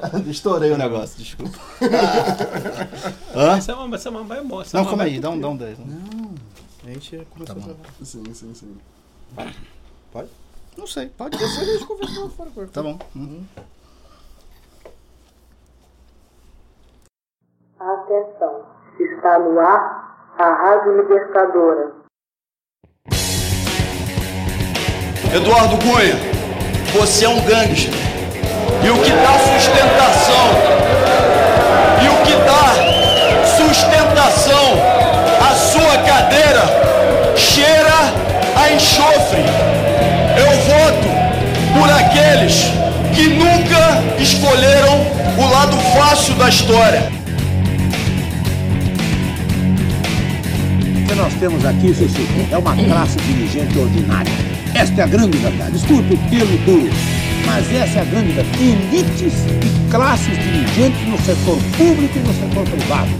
Estourei o negócio, desculpa. Hã? Essa é uma, essa é uma, vai embora. Não, calma aí, dá um, dá um 10. Não, a gente começou tá a gravar. Sim, sim, sim. Pode? Não sei, pode. Depois a gente conversa lá fora. Tá bom. Uhum. Atenção, está no ar a Rádio Libertadora. Eduardo Cunha, você é um gangster. E o que dá sustentação, e o que dá sustentação à sua cadeira cheira a enxofre. Eu voto por aqueles que nunca escolheram o lado fácil da história. nós temos aqui, Ceci, é uma classe dirigente ordinária. Esta é a grande verdade. Escuta o termo duro. Mas essa é a grande verdade. Elites e classes dirigentes no setor público e no setor privado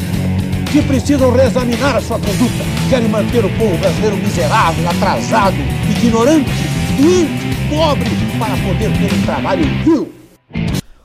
que precisam reexaminar a sua conduta. Querem manter o povo brasileiro miserável, atrasado, ignorante, doente, pobre, para poder ter um trabalho vil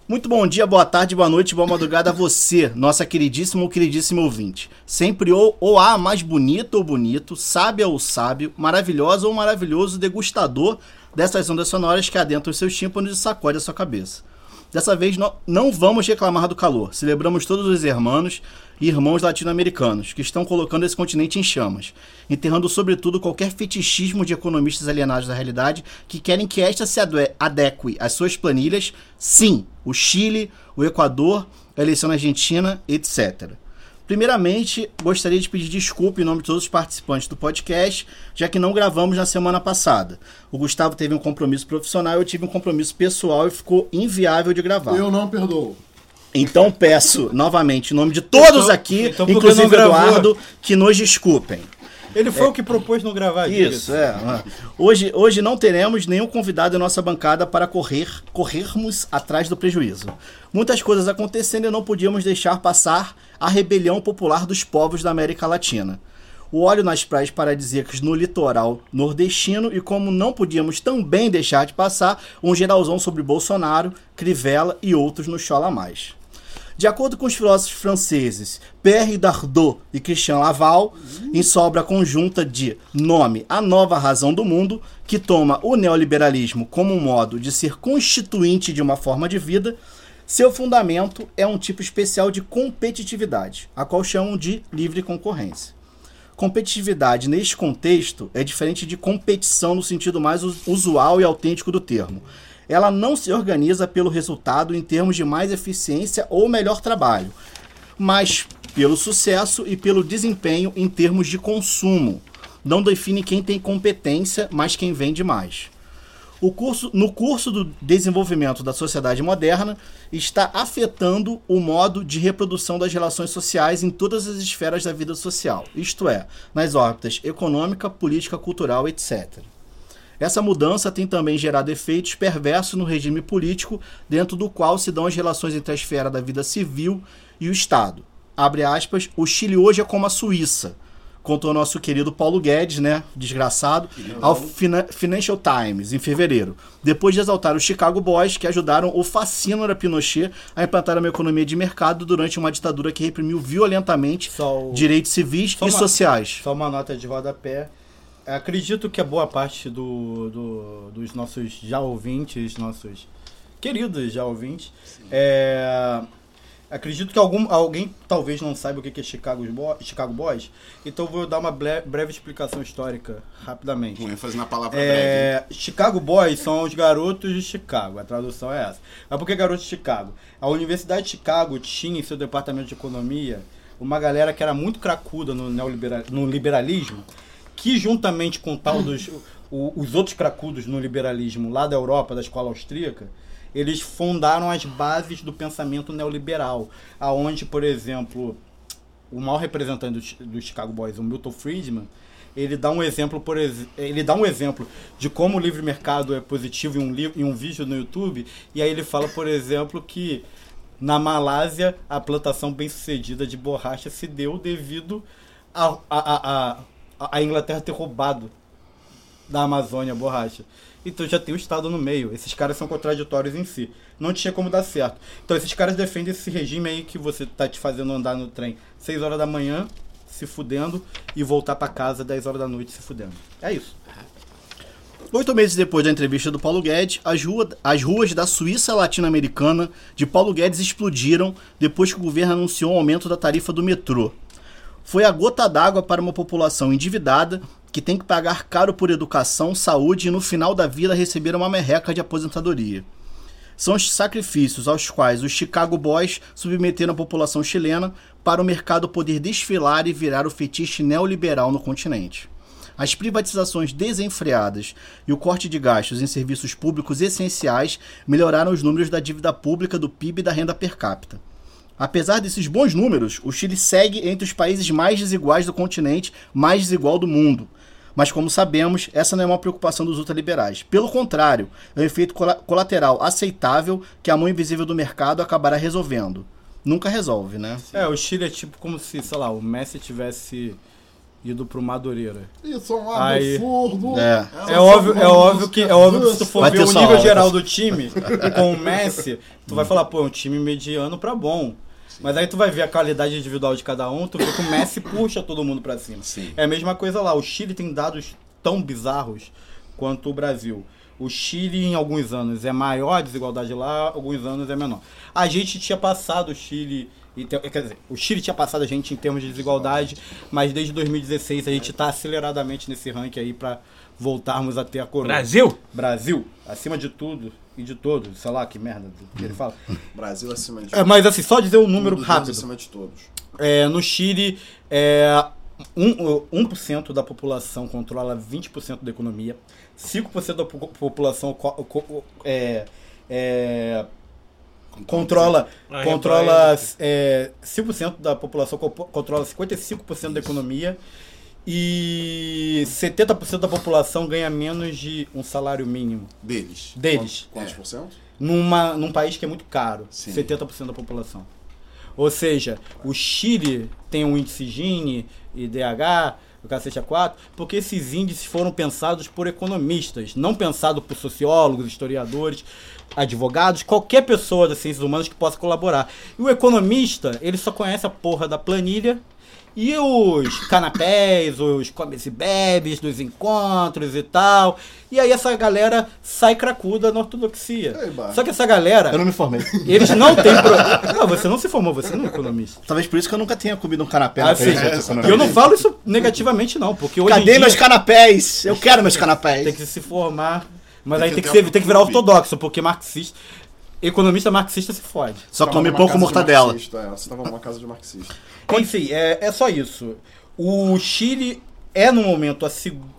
muito bom dia, boa tarde, boa noite, boa madrugada a você, nossa queridíssima ou queridíssimo ouvinte. Sempre ou, ou a mais bonito ou bonito, sábia ou sábio, maravilhosa ou maravilhoso degustador dessas ondas sonoras que adentram os seus tímpanos e sacode a sua cabeça. Dessa vez não, não vamos reclamar do calor, celebramos todos os irmãos e irmãos latino-americanos que estão colocando esse continente em chamas, enterrando sobretudo qualquer fetichismo de economistas alienados da realidade que querem que esta se adeque às suas planilhas, sim, o Chile, o Equador, a eleição na Argentina, etc. Primeiramente, gostaria de pedir desculpa em nome de todos os participantes do podcast, já que não gravamos na semana passada. O Gustavo teve um compromisso profissional, eu tive um compromisso pessoal e ficou inviável de gravar. Eu não perdoo. Então peço novamente, em nome de todos então, aqui, então inclusive Eduardo, que nos desculpem. Ele foi é, o que propôs não gravar. Isso, é. Hoje, hoje não teremos nenhum convidado em nossa bancada para correr, corrermos atrás do prejuízo. Muitas coisas acontecendo e não podíamos deixar passar a rebelião popular dos povos da América Latina. O óleo nas praias paradisíacas no litoral nordestino e como não podíamos também deixar de passar um geralzão sobre Bolsonaro, Crivella e outros no Chola Mais. De acordo com os filósofos franceses Pierre Dardot e Christian Laval, em sua obra conjunta de Nome A Nova Razão do Mundo, que toma o neoliberalismo como um modo de ser constituinte de uma forma de vida, seu fundamento é um tipo especial de competitividade, a qual chamam de livre concorrência. Competitividade, neste contexto, é diferente de competição no sentido mais usual e autêntico do termo ela não se organiza pelo resultado em termos de mais eficiência ou melhor trabalho, mas pelo sucesso e pelo desempenho em termos de consumo. Não define quem tem competência, mas quem vende mais. Curso, no curso do desenvolvimento da sociedade moderna, está afetando o modo de reprodução das relações sociais em todas as esferas da vida social, isto é, nas órbitas econômica, política, cultural, etc. Essa mudança tem também gerado efeitos perversos no regime político, dentro do qual se dão as relações entre a esfera da vida civil e o Estado. Abre aspas, o Chile hoje é como a Suíça, contou nosso querido Paulo Guedes, né, desgraçado, ao Financial Times em fevereiro, depois de exaltar os Chicago Boys que ajudaram o fascínora Pinochet a implantar uma economia de mercado durante uma ditadura que reprimiu violentamente o... direitos civis só e uma, sociais. Só uma nota de rodapé. Acredito que a boa parte do, do, dos nossos já ouvintes, nossos queridos já ouvintes, é, acredito que algum, alguém talvez não saiba o que é Chicago, Chicago Boys, então vou dar uma breve explicação histórica, rapidamente. Com ênfase na palavra é, breve. Chicago Boys são os garotos de Chicago, a tradução é essa. Mas por que garotos de Chicago? A Universidade de Chicago tinha em seu departamento de economia uma galera que era muito cracuda no, neoliberal, no liberalismo, que juntamente com tal dos o, os outros cracudos no liberalismo lá da Europa, da escola austríaca, eles fundaram as bases do pensamento neoliberal, aonde, por exemplo, o maior representante do, do Chicago Boys, o Milton Friedman, ele dá um exemplo por ele dá um exemplo de como o livre mercado é positivo em um livro em um vídeo no YouTube e aí ele fala por exemplo que na Malásia a plantação bem sucedida de borracha se deu devido a, a, a, a a Inglaterra ter roubado da Amazônia, borracha. Então já tem o Estado no meio. Esses caras são contraditórios em si. Não tinha como dar certo. Então esses caras defendem esse regime aí que você tá te fazendo andar no trem 6 horas da manhã, se fudendo, e voltar pra casa 10 horas da noite se fudendo. É isso. Oito meses depois da entrevista do Paulo Guedes, as, rua- as ruas da Suíça latino-americana de Paulo Guedes explodiram depois que o governo anunciou o aumento da tarifa do metrô. Foi a gota d'água para uma população endividada que tem que pagar caro por educação, saúde e no final da vida receber uma merreca de aposentadoria. São os sacrifícios aos quais os Chicago Boys submeteram a população chilena para o mercado poder desfilar e virar o fetiche neoliberal no continente. As privatizações desenfreadas e o corte de gastos em serviços públicos essenciais melhoraram os números da dívida pública, do PIB e da renda per capita. Apesar desses bons números, o Chile segue entre os países mais desiguais do continente, mais desigual do mundo. Mas, como sabemos, essa não é uma preocupação dos ultraliberais. Pelo contrário, é um efeito cola- colateral aceitável que a mão invisível do mercado acabará resolvendo. Nunca resolve, né? É, o Chile é tipo como se, sei lá, o Messi tivesse ido pro Madureira. Isso é um Aí- absurdo. É. É óbvio, é óbvio que é óbvio que se tu for Vai ver o nível aula. geral do time com o Messi, tu vai falar, pô, é um time mediano pra bom. Mas aí tu vai ver a qualidade individual de cada um, tu vê que o Messi puxa todo mundo pra cima. Sim. É a mesma coisa lá, o Chile tem dados tão bizarros quanto o Brasil. O Chile, em alguns anos, é maior a desigualdade lá, alguns anos é menor. A gente tinha passado o Chile. Quer dizer, o Chile tinha passado a gente em termos de desigualdade, mas desde 2016 a gente está aceleradamente nesse ranking aí para voltarmos a ter a coroa. Brasil? Brasil, acima de tudo e de todos, sei lá que merda que ele fala. Brasil acima de É, mas assim, só dizer um número Deus rápido. acima de todos. É, no Chile, é, um, 1% da população controla 20% da economia, 5% da po- população co- co- é, é, controla, Ah, controla é, 5% da população co- controla 55% da economia e 70% da população ganha menos de um salário mínimo. Deles. Deles. Quantos, quantos por cento? Numa, num país que é muito caro, Sim. 70% da população. Ou seja, o Chile tem um índice Gini, IDH, o cacete A4, porque esses índices foram pensados por economistas, não pensados por sociólogos, historiadores, advogados, qualquer pessoa das ciências humanas que possa colaborar. E o economista, ele só conhece a porra da planilha e os canapés, os comes e bebes dos encontros e tal. E aí essa galera sai cracuda na ortodoxia. Ei. Só que essa galera, Eu não me formei. eles não têm. Pro... Não, você não se formou, você não é economista. Talvez por isso que eu nunca tenha comido um canapé na Assim, e eu não falo isso negativamente, não, porque hoje em Cadê dia meus canapés? Eu quero meus canapés. tem que se formar. Mas Tem aí que tem que, ser, tem que virar ortodoxo, porque marxista. Economista marxista se fode. Só Tava come pouco mortadela. marxista, é, Você tava numa casa de marxista. Enfim, é, é só isso. O Chile é, no momento, a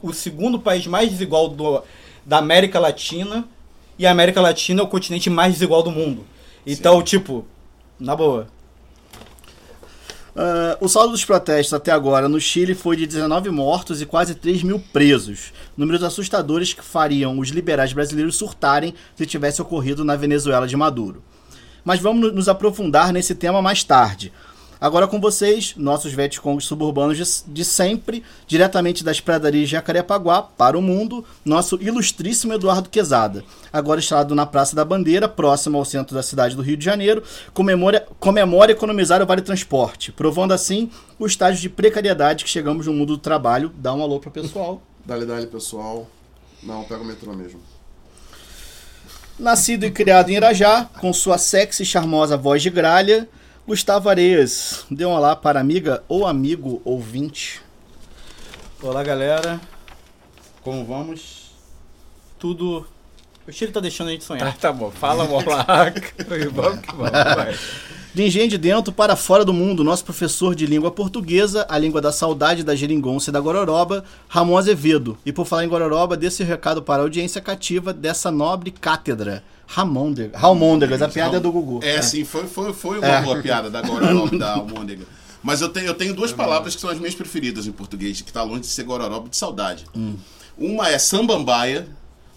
o segundo país mais desigual do- da América Latina. E a América Latina é o continente mais desigual do mundo. Então, tipo, na boa. Ah, o saldo dos protestos até agora no Chile foi de 19 mortos e quase 3 mil presos. Números assustadores que fariam os liberais brasileiros surtarem se tivesse ocorrido na Venezuela de Maduro. Mas vamos no- nos aprofundar nesse tema mais tarde. Agora com vocês, nossos Vietcongs suburbanos de, de sempre, diretamente das pradarias de Jacarepaguá para o mundo, nosso ilustríssimo Eduardo Quezada. Agora instalado na Praça da Bandeira, próximo ao centro da cidade do Rio de Janeiro, comemora, comemora economizar o Vale Transporte, provando assim o estágio de precariedade que chegamos no mundo do trabalho. Dá um alô pro pessoal. Dale, dale, pessoal. Não, pega o metrô mesmo. Nascido e criado em Irajá, com sua sexy e charmosa voz de gralha, Gustavo Areias. Dê um olá para amiga ou amigo ouvinte. Olá, galera. Como vamos? Tudo. O Chile tá deixando a gente Tá, sonhar. tá bom. Fala, molaca. vamos que vamos, vai. De engenho de dentro para fora do mundo, nosso professor de língua portuguesa, a língua da saudade, da geringonça e da gororoba, Ramon Azevedo. E por falar em gororoba, seu recado para a audiência cativa dessa nobre cátedra. Ramôndega. Ramôndegas, a piada é do Gugu. É, sim, foi, foi, foi uma É. boa piada da Gororoba da Almôndega. Mas eu tenho, eu tenho duas palavras que são as minhas preferidas em português, que tá longe de ser Gororoba de saudade. Uma é sambambaia,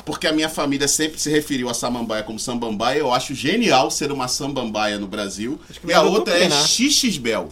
porque a minha família sempre se referiu a samambaia como sambambaia. Eu acho genial ser uma sambambaia no Brasil. E a outra é combinar. xixisbel.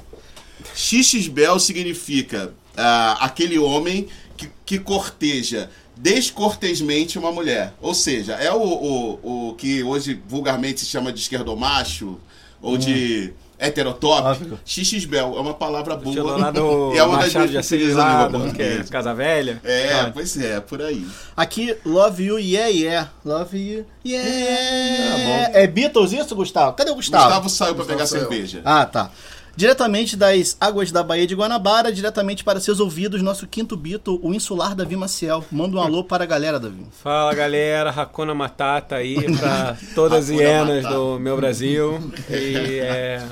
Xixisbel significa ah, aquele homem que, que corteja descortesmente uma mulher. Ou seja, é o, o, o que hoje vulgarmente se chama de esquerdomacho ou de heterotópico. Xixisbel é uma palavra boa. lá do é uma das Machado minhas de Assis preferidas da língua que é portuguesa. Casa Velha. É, Ah, pois é, por aí. Aqui, Love You, yeah, yeah. Love You, yeah. Tá é Beatles isso, Gustavo? Cadê o Gustavo? Gustavo saiu pra Gustavo pegar saiu. cerveja. Ah, tá. Diretamente das águas da Baía de Guanabara, diretamente para seus ouvidos, nosso quinto Beatle, o insular Davi Maciel. Manda um alô para a galera, Davi. Fala galera, Hakuna Matata aí pra todas as hienas Matata. do meu Brasil. E é,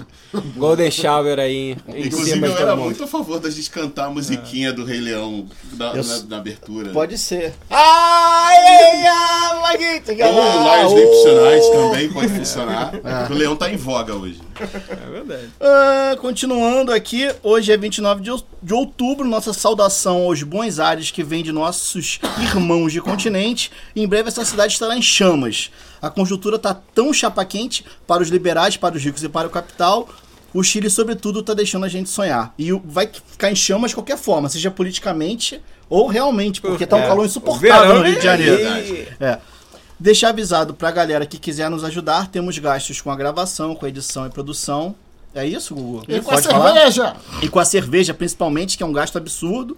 Golden Shower aí em Inclusive, cima eu era muito a favor da gente cantar a musiquinha do Rei Leão na, Eu na- na abertura. Pode ser. Ai, ai, ai, Ou Sleep Tonight também pode funcionar. É. O Leão tá em voga hoje. É verdade. Ah, continuando aqui, hoje é 29 de, ou- de outubro, nossa saudação aos bons ares que vem de nossos irmãos de continente. Em breve essa cidade estará em chamas. A conjuntura tá tão chapa quente para os liberais, para os ricos e para o capital. O Chile, sobretudo, tá deixando a gente sonhar. E vai ficar em chamas de qualquer forma, seja politicamente ou realmente, porque tá um É, calor insuportável no Rio de é- Janeiro. e- É. Deixar avisado pra galera que quiser nos ajudar, temos gastos com a gravação, com a edição e produção. É isso, Gugu? E com a Pode falar? cerveja. E com a cerveja, principalmente, que é um gasto absurdo.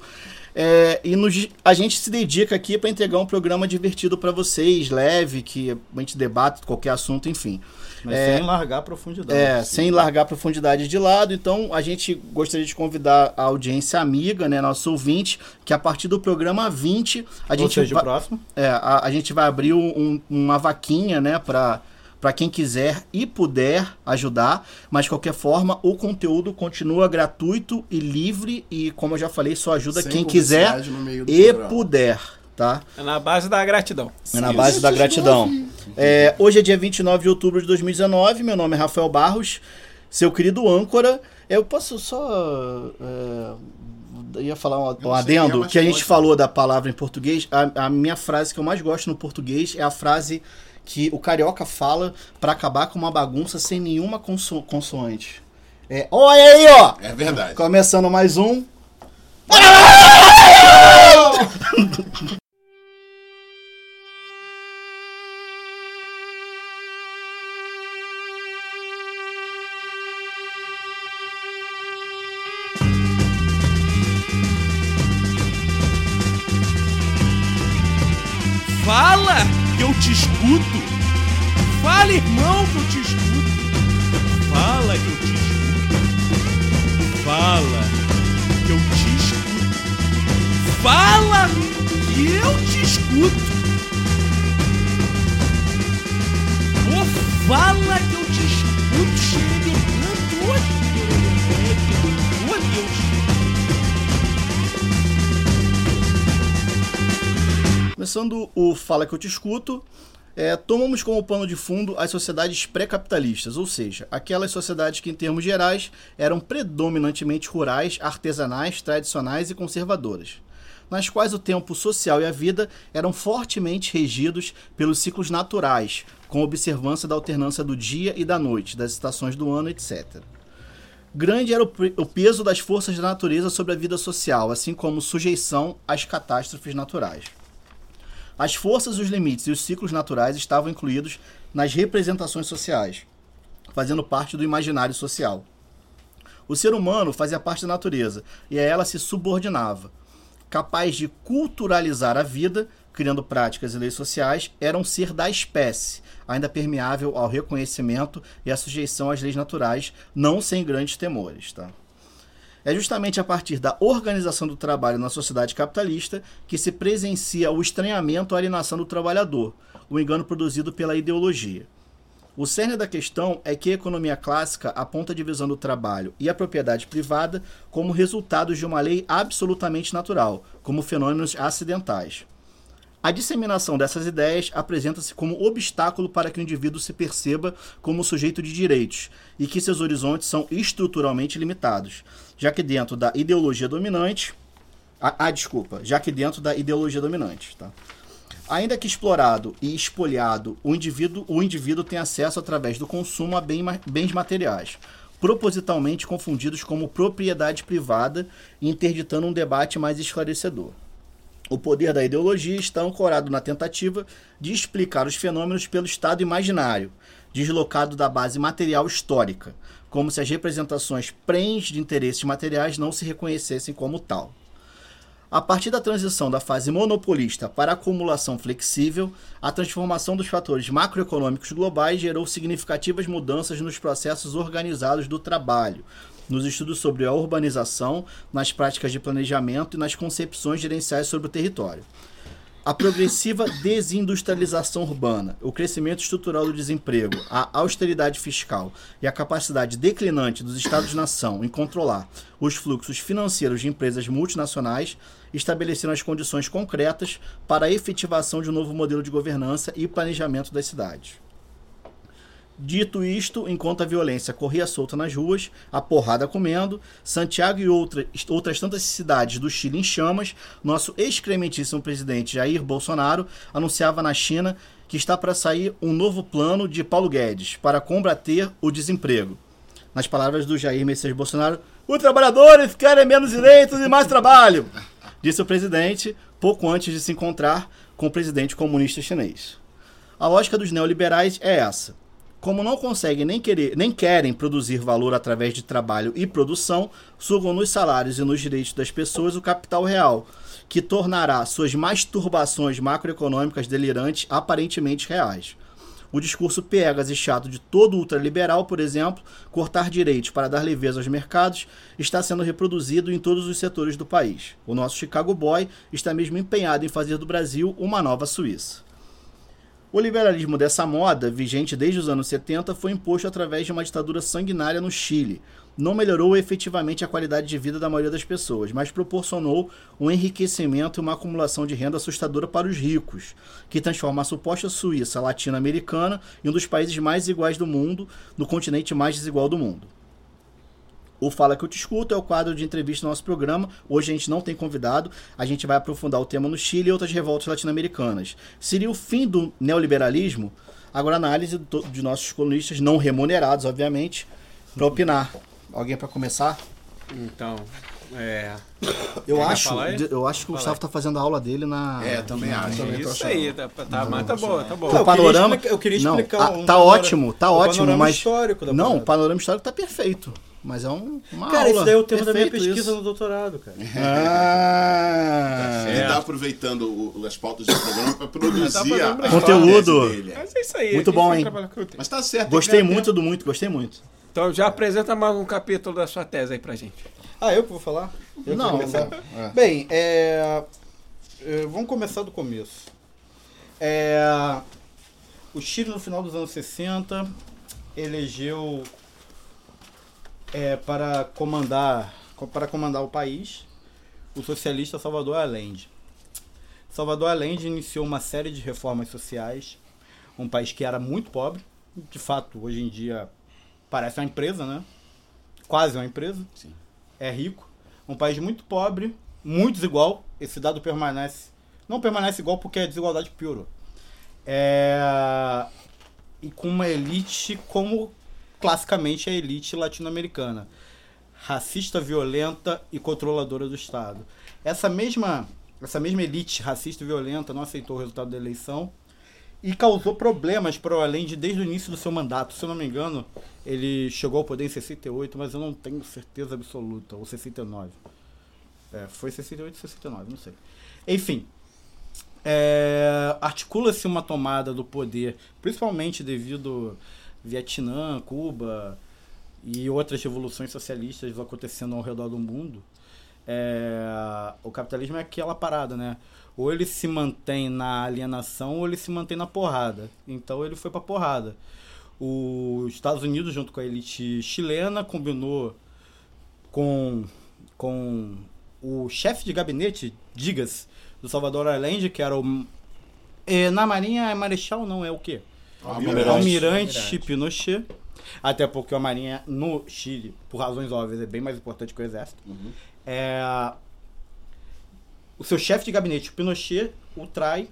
É, e nos- a gente se dedica aqui para entregar um programa divertido para vocês, leve, que a gente debate qualquer assunto, enfim. Mas É, sem largar a profundidade. é, sem largar a profundidade de lado. Então, a gente gostaria de convidar a audiência amiga, né, nosso ouvinte, que a partir do programa 20, a Ou gente seja, vai, próximo. é, a, a gente vai abrir um- uma vaquinha, né, para para quem quiser e puder ajudar, mas de qualquer forma o conteúdo continua gratuito e livre e como eu já falei, só ajuda Sem quem quiser e programa. puder, tá? É na base da gratidão. É na base da gratidão. É, hoje é dia 29 de outubro de 2019. Meu nome é Rafael Barros, seu querido âncora. Eu posso só. É, eu ia falar um, um adendo, é, que a gente falou da palavra em português. A, a minha frase que eu mais gosto no português é a frase que o carioca fala pra acabar com uma bagunça sem nenhuma conso consoante. É, olha aí, ó! É verdade. Começando mais um. que eu te escuto. Fala, irmão, que eu te escuto. Fala que eu te escuto. Fala que eu te escuto. Fala que eu te escuto. Ô, fala que eu te escuto, xerebecando hoje. Ô, Deus. Começando o Fala que eu te escuto, é, tomamos como pano de fundo as sociedades pré-capitalistas, ou seja, aquelas sociedades que, em termos gerais, eram predominantemente rurais, artesanais, tradicionais e conservadoras, nas quais o tempo social e a vida eram fortemente regidos pelos ciclos naturais, com observância da alternância do dia e da noite, das estações do ano, etc. Grande era o, o peso das forças da natureza sobre a vida social, assim como sujeição às catástrofes naturais. As forças, os limites e os ciclos naturais estavam incluídos nas representações sociais, fazendo parte do imaginário social. O ser humano fazia parte da natureza e a ela se subordinava. Capaz de culturalizar a vida, criando práticas e leis sociais, era um ser da espécie, ainda permeável ao reconhecimento e à sujeição às leis naturais, não sem grandes temores. Tá? É justamente a partir da organização do trabalho na sociedade capitalista que se presencia o estranhamento à alienação do trabalhador, o engano produzido pela ideologia. O cerne da questão é que a economia clássica aponta a divisão do trabalho e a propriedade privada como resultados de uma lei absolutamente natural, como fenômenos acidentais. A disseminação dessas ideias apresenta-se como obstáculo para que o indivíduo se perceba como sujeito de direitos e que seus horizontes são estruturalmente limitados, já que dentro da ideologia dominante. Ah, desculpa, já que dentro da ideologia dominante, tá? Ainda que explorado e espoliado, o indivíduo, o indivíduo tem acesso através do consumo a bens materiais, propositalmente confundidos como propriedade privada interditando um debate mais esclarecedor. O poder da ideologia está ancorado na tentativa de explicar os fenômenos pelo estado imaginário, deslocado da base material histórica, como se as representações prens de interesses materiais não se reconhecessem como tal. A partir da transição da fase monopolista para a acumulação flexível, a transformação dos fatores macroeconômicos globais gerou significativas mudanças nos processos organizados do trabalho, nos estudos sobre a urbanização, nas práticas de planejamento e nas concepções gerenciais sobre o território. A progressiva desindustrialização urbana, o crescimento estrutural do desemprego, a austeridade fiscal e a capacidade declinante dos Estados-nação em controlar os fluxos financeiros de empresas multinacionais estabeleceram as condições concretas para a efetivação de um novo modelo de governança e planejamento das cidades. Dito isto, enquanto a violência corria solta nas ruas, a porrada comendo, Santiago e outra, outras tantas cidades do Chile em chamas, nosso excrementíssimo presidente Jair Bolsonaro anunciava na China que está para sair um novo plano de Paulo Guedes para combater o desemprego. Nas palavras do Jair Messias Bolsonaro, os trabalhadores querem menos direitos e mais trabalho, disse o presidente pouco antes de se encontrar com o presidente comunista chinês. A lógica dos neoliberais é essa como não conseguem nem, querer, nem querem produzir valor através de trabalho e produção, sugam nos salários e nos direitos das pessoas o capital real, que tornará suas masturbações macroeconômicas delirantes aparentemente reais. O discurso piegas e chato de todo ultraliberal, por exemplo, cortar direitos para dar leveza aos mercados, está sendo reproduzido em todos os setores do país. O nosso Chicago Boy está mesmo empenhado em fazer do Brasil uma nova Suíça. O liberalismo dessa moda, vigente desde os anos 70, foi imposto através de uma ditadura sanguinária no Chile. Não melhorou efetivamente a qualidade de vida da maioria das pessoas, mas proporcionou um enriquecimento e uma acumulação de renda assustadora para os ricos, que transforma a suposta Suíça latino-americana em um dos países mais iguais do mundo, no continente mais desigual do mundo. O Fala Que Eu Te Escuto é o quadro de entrevista do nosso programa. Hoje a gente não tem convidado, a gente vai aprofundar o tema no Chile e outras revoltas latino-americanas. Seria o fim do neoliberalismo? Agora, análise de nossos colunistas, não remunerados, obviamente, para opinar. Alguém para começar? Então, é. Eu acho, eu acho que o Gustavo tá fazendo a aula dele na. É, também acho. Também Isso aí, tá, tá, mas tá boa, tá boa. O eu panorama. queria explicar- eu queria não, explicar um tá ótimo, tá o ótimo, panorama mas. histórico da não, o panorama histórico tá perfeito. Mas é um, uma Cara, aula. isso daí é o tema da minha Perfeito pesquisa isso. no doutorado, cara. Ah, Ele tá aproveitando o- as pautas do programa pra produzir Tá a, Conteúdo. dele. Mas é isso aí. Muito bom, hein? o. Mas tá certo. gostei muito do muito, gostei muito. Então já apresenta mais um capítulo da sua tese aí pra gente. Ah, eu que vou falar? Eu Não, vou começar? é. Bem, é, é, vamos começar do começo. É, o Chile, no final dos anos 60, elegeu é, para, comandar, para comandar o país o socialista Salvador Allende. Salvador Allende iniciou uma série de reformas sociais, um país que era muito pobre, de fato, hoje em dia parece uma empresa, né? Quase uma empresa. Sim. É rico. Um país muito pobre, muito desigual. Esse dado permanece. Não permanece igual porque a desigualdade piorou. É, e com uma elite como classicamente a elite latino-americana. Racista, violenta e controladora do Estado. Essa mesma, essa mesma elite racista e violenta não aceitou o resultado da eleição e causou problemas para o Allende desde o início do seu mandato. Se eu não me engano, ele chegou ao poder em 68, mas eu não tenho certeza absoluta, ou 69. É, foi 68 ou 69, não sei. Enfim, é, articula-se uma tomada do poder, principalmente devido Vietnã, Cuba e outras revoluções socialistas acontecendo ao redor do mundo. É, o capitalismo é aquela parada, né? Ou ele se mantém na alienação ou ele se mantém na porrada. Então ele foi pra porrada. Os Estados Unidos, junto com a elite chilena, combinou com, com o chefe de gabinete, diga-se, do Salvador Allende, que era o. é, na Marinha é Marechal, não, é o quê? Almirante. Almirante Pinochet. Até porque a Marinha no Chile, por razões óbvias, é bem mais importante que o Exército. É, o seu chefe de gabinete, o Pinochet, o trai.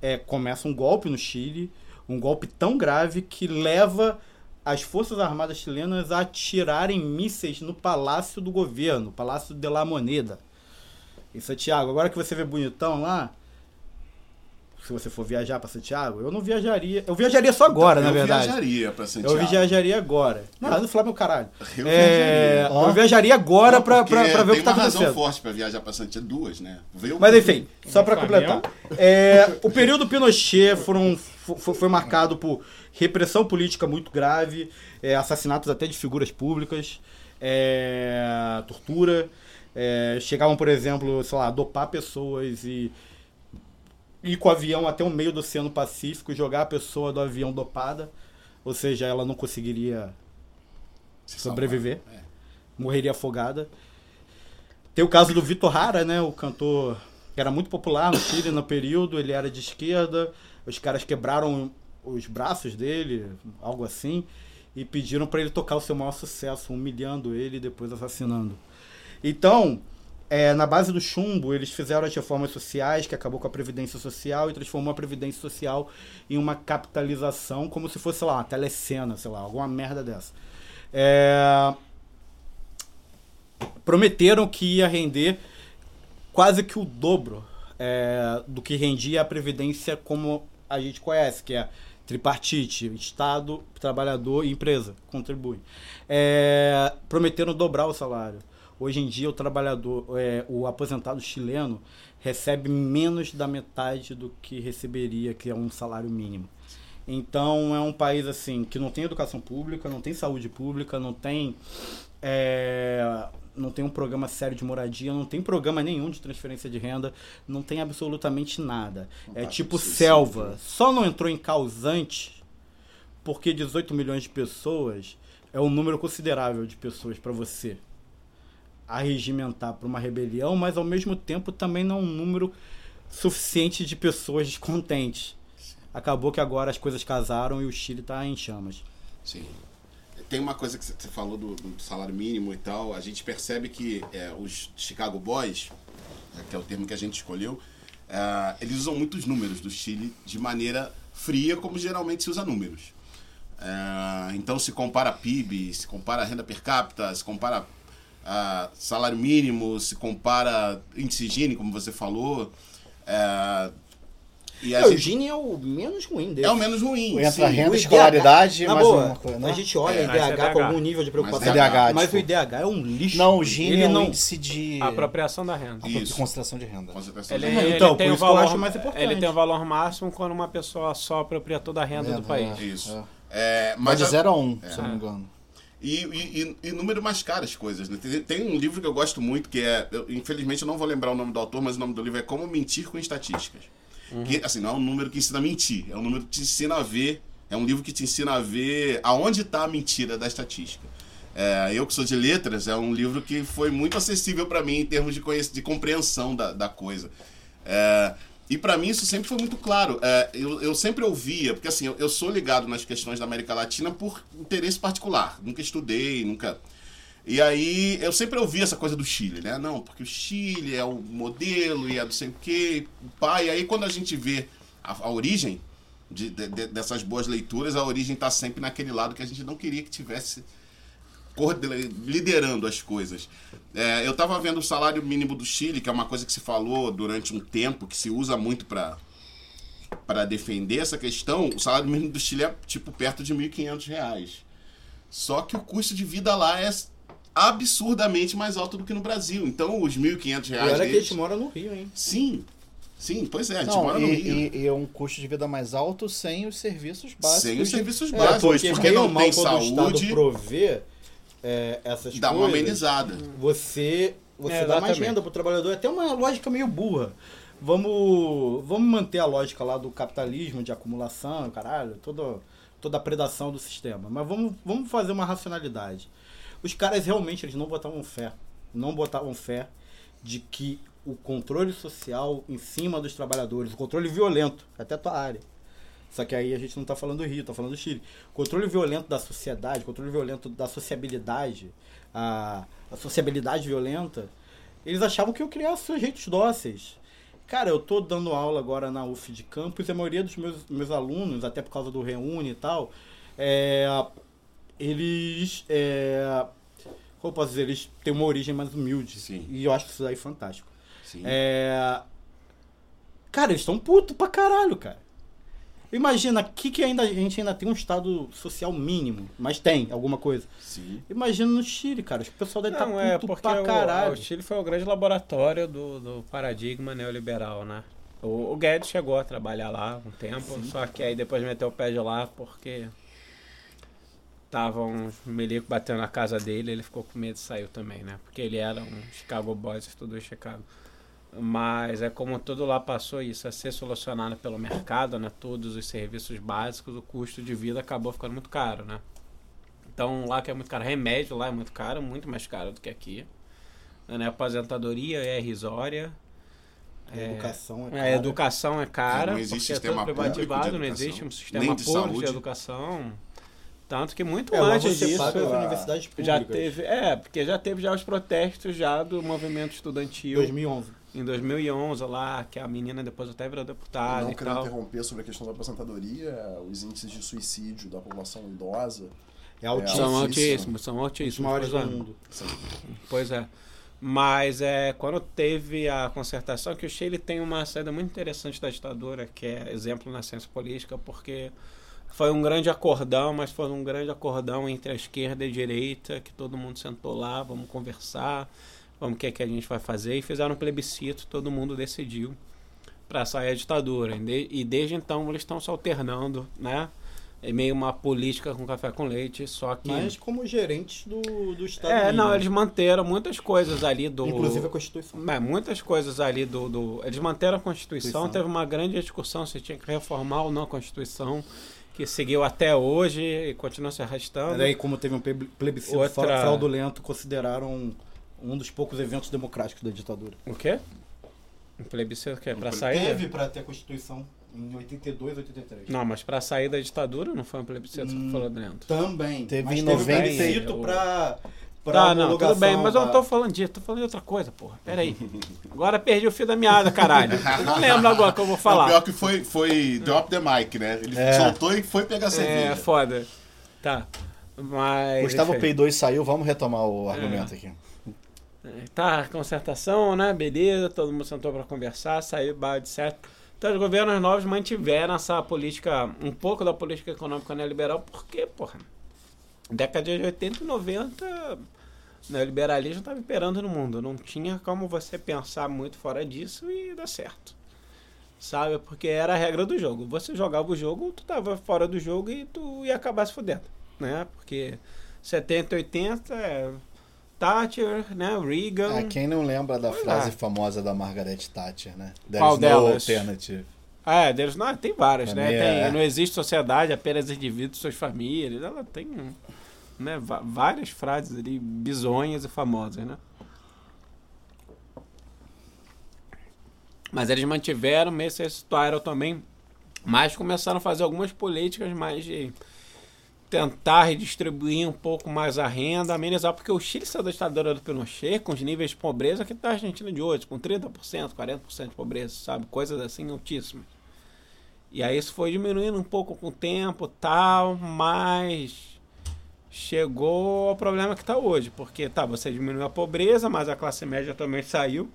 É, começa um golpe no Chile, um golpe tão grave que leva as Forças Armadas chilenas a atirarem mísseis no palácio do governo, Palácio de la Moneda. em Santiago. Agora que você vê bonitão lá, se você for viajar pra Santiago, eu não viajaria. Eu viajaria só agora, na eu verdade. viajaria pra Santiago. Eu viajaria agora. Não, não falar meu caralho. Eu É, viajaria. eu viajaria agora Não, pra, porque pra, pra ver o que tem tá uma razão acontecendo. forte pra viajar pra Santiago, duas, né? Veio Mas enfim, só pra Flamengo? completar. É, o período Pinochet foram, fo- fo- foi marcado por repressão política muito grave, é, assassinatos até de figuras públicas, é, tortura. é, chegavam, por exemplo, sei lá, a dopar pessoas e ir com o avião até o meio do Oceano Pacífico e jogar a pessoa do avião dopada. Ou seja, ela não conseguiria Se sobreviver. salvar. É. morreria afogada. Tem o caso do Vitor Hara, né? O cantor que era muito popular no Chile no período, ele era de esquerda, os caras quebraram os braços dele, algo assim, e pediram para ele tocar o seu maior sucesso, humilhando ele e depois assassinando. Então, é, na base do chumbo, eles fizeram as reformas sociais, que acabou com a Previdência Social e transformou a Previdência Social em uma capitalização, como se fosse, sei lá, uma telecena, sei lá, alguma merda dessa. É, prometeram que ia render quase que o dobro é, do que rendia a Previdência como a gente conhece, que é tripartite, Estado, trabalhador e empresa, contribui. É, prometeram dobrar o salário. Hoje em dia o trabalhador, é, o aposentado chileno recebe menos da metade do que receberia, que é um salário mínimo. Então é um país assim que não tem educação pública, não tem saúde pública, não tem é, não tem um programa sério de moradia, não tem programa nenhum de transferência de renda, não tem absolutamente nada. É passa tipo selva. Só não entrou em causante porque 18 milhões de pessoas é um número considerável de pessoas para você arregimentar para uma rebelião, mas ao mesmo tempo também não é um número suficiente de pessoas descontentes. Acabou que agora as coisas casaram e o Chile está em chamas. Sim. Tem uma coisa que você falou do, do salário mínimo e tal. A gente percebe que é, os Chicago Boys, né, que é o termo que a gente escolheu, é, eles usam muitos números do Chile de maneira fria, como geralmente se usa números. É, então se compara PIB, se compara renda per capita, se compara ah, salário mínimo, se compara índice Gini, como você falou. É, e a É, o gente- Gini é o menos ruim dele. é o menos ruim. Entra sim. renda, O escolaridade, na mais boa, uma coisa, A né? gente olha É, IDH, mas é com IDH. algum nível de preocupação. Mas é IDH, mas o tipo- IDH é um lixo. Não, o Gini Ele é um não... índice de... A apropriação da renda. Isso. concentração de renda. Concentração Ele, de É, ele então, tem por o isso que eu valor, acho mais importante. Ele tem o valor máximo quando uma pessoa só apropria toda a renda do país. é. Isso. É. É, mas de a- 0 a 1, um, se eu não me engano. E, e, e, número mais caro as coisas, né? Tem, tem um livro que eu gosto muito, que é. eu- infelizmente eu não vou lembrar o nome do autor, mas o nome do livro é Como Mentir com Estatísticas. Que, assim, não é um número que ensina a mentir, é um número que te ensina a ver. É um livro que te ensina a ver aonde está a mentira da estatística. É, eu que sou de letras, é um livro que foi muito acessível para mim em termos de, de compreensão da, da coisa. É, e para mim isso sempre foi muito claro. É, eu, eu sempre ouvia, porque assim, eu, eu sou ligado nas questões da América Latina por interesse particular. Nunca estudei, nunca. E aí eu sempre ouvi essa coisa do Chile, né? Não, porque o Chile é o modelo e é não sei o quê, pai. E aí quando a gente vê a, a origem de- de- de- dessas boas leituras, a origem está sempre naquele lado que a gente não queria que tivesse liderando as coisas. É, eu estava vendo o salário mínimo do Chile, que é uma coisa que se falou durante um tempo, que se usa muito para para defender essa questão. O salário mínimo do Chile é tipo perto de 1.500 reais. Só que o custo de vida lá é absurdamente mais alto do que no Brasil. Então, os R$ 1.500 E reais olha que a deles... gente mora no Rio, hein? Sim, sim, pois é, a gente Não, mora no e, Rio. e- e é um custo de vida mais alto sem os serviços básicos. Sem os serviços É, básicos, Porque, porque ou não mal, tem quando o saúde, Estado prover é, essas dá uma coisas, amenizada. você, você É, dá mais renda pro trabalhador. É até uma lógica meio burra. Vamos, vamos manter a lógica lá do capitalismo, de acumulação, caralho, toda, toda a predação do sistema. Mas vamos, vamos fazer uma racionalidade. Os caras realmente eles não botavam fé. Não botavam fé de que o controle social em cima dos trabalhadores, o controle violento, até tua área. Só que aí a gente não está falando do Rio, está falando do Chile. Controle violento da sociedade, controle violento da sociabilidade, a, a sociabilidade violenta, eles achavam que eu criar sujeitos dóceis. Cara, eu tô dando aula agora na UF de campus e a maioria dos meus, meus alunos, até por causa do Reúne e tal, é, eles. É, como eu posso dizer? Eles têm uma origem mais humilde. Sim. E eu acho isso daí fantástico. Sim. É... Cara, eles estão putos pra caralho, cara. Imagina aqui que ainda, a gente ainda tem um estado social mínimo, mas tem alguma coisa. Sim. Imagina no Chile, cara. O pessoal deve estar tá é porque pra o, caralho. o Chile foi o grande laboratório do, do paradigma neoliberal, né? O, o Guedes chegou a trabalhar lá um tempo, só que aí depois meteu o pé de lá porque estavam uns milico batendo na casa dele, ele ficou com medo e saiu também, né? Porque ele era um Chicago Boys, estudou em Chicago. Mas é como tudo lá passou isso a ser solucionado pelo mercado, né? Todos os serviços básicos, o custo de vida acabou ficando muito caro, né? Então lá que é muito caro, remédio lá é muito caro, muito mais caro do que aqui. Né? Aposentadoria é irrisória. A educação é A cara. educação é cara, Não existe porque é sistema privativado, não existe um sistema nem de público saúde. de educação. Tanto que muito É, antes você disso paga a- universidades públicas. já teve, é, porque já teve já os protestos já do movimento estudantil 2011. Em 2011 lá, que a menina depois até virou deputada não e querendo tal. interromper sobre a questão da aposentadoria, os índices de suicídio da população idosa. É altíssimo. São altíssimo. altíssimos, são Os altíssimos. maiores pois do é. mundo. Pois é. Mas é, quando teve a concertação, que o Chile tem uma saída muito interessante da ditadura, que é exemplo na ciência política, porque foi um grande acordão, mas foi um grande acordão entre a esquerda e a direita, que todo mundo sentou lá, vamos conversar, vamos o que, é que a gente vai fazer, e fizeram um plebiscito, todo mundo decidiu para sair a ditadura. E, de- e desde então eles estão se alternando, né? É meio uma política com café com leite, só que. Mas como gerentes do, do Estado É, não, mínimo. eles manteram muitas coisas ali do. Inclusive a Constituição. É, muitas coisas ali do, do- Eles manteram a Constituição, Constituição. teve uma grande discussão se tinha que reformar ou não a Constituição, que seguiu até hoje e continua se arrastando. Mas aí, como teve um pleb- plebiscito Outra- fra- fraudulento, consideraram um dos poucos eventos democráticos da ditadura. O quê? Um plebiscito que é pra Um sair? Teve para ter a Constituição em 82, 83. Não, mas pra sair da ditadura não foi um plebiscito Hum, que falou dentro. Também. Teve mas em teve um 90 plebiscito o- pra, pra Tá, não, tudo bem, mas eu não tô falando disso, tô falando de outra coisa, porra. Pera aí. Agora perdi o fio da meada, caralho. Eu não lembro agora que eu vou Não, falar. pior que foi, foi drop the mic, né? Ele É. soltou e foi pegar cerveja. É, foda. Tá. Mas. Gustavo enfim. peidou e saiu, vamos retomar o argumento aqui. Tá, concertação, né? Beleza, todo mundo sentou pra conversar, saiu, bate certo. Então, os governos novos mantiveram essa política, um pouco da política econômica neoliberal, porque, porra, década de 80 e 90, neoliberalismo estava imperando no mundo. Não tinha como você pensar muito fora disso e dar certo. Sabe? Porque era a regra do jogo. Você jogava o jogo, tu tava fora do jogo e tu ia acabar se fudendo, né? Porque 70, 80, é Thatcher, né? Reagan. Ah, quem não lembra da frase é. famosa da Margaret Thatcher, né? Qual There's no delas? alternative. É, deles não, tem várias, né? Tem, é. Não existe sociedade, apenas indivíduos, suas famílias. Ela tem né, várias frases ali bizonhas e famosas, né? Mas eles mantiveram, meio se situaram também, mas começaram a fazer algumas políticas mais de tentar redistribuir um pouco mais a renda, amenizar, porque o Chile saiu da ditadura do Pinochet com os níveis de pobreza que tá a Argentina de hoje, com 30%, 40% de pobreza, sabe? Coisas assim altíssimas. E aí isso foi diminuindo um pouco com o tempo tal, mas chegou ao problema que está hoje, porque tá, você diminuiu a pobreza, mas a classe média também saiu.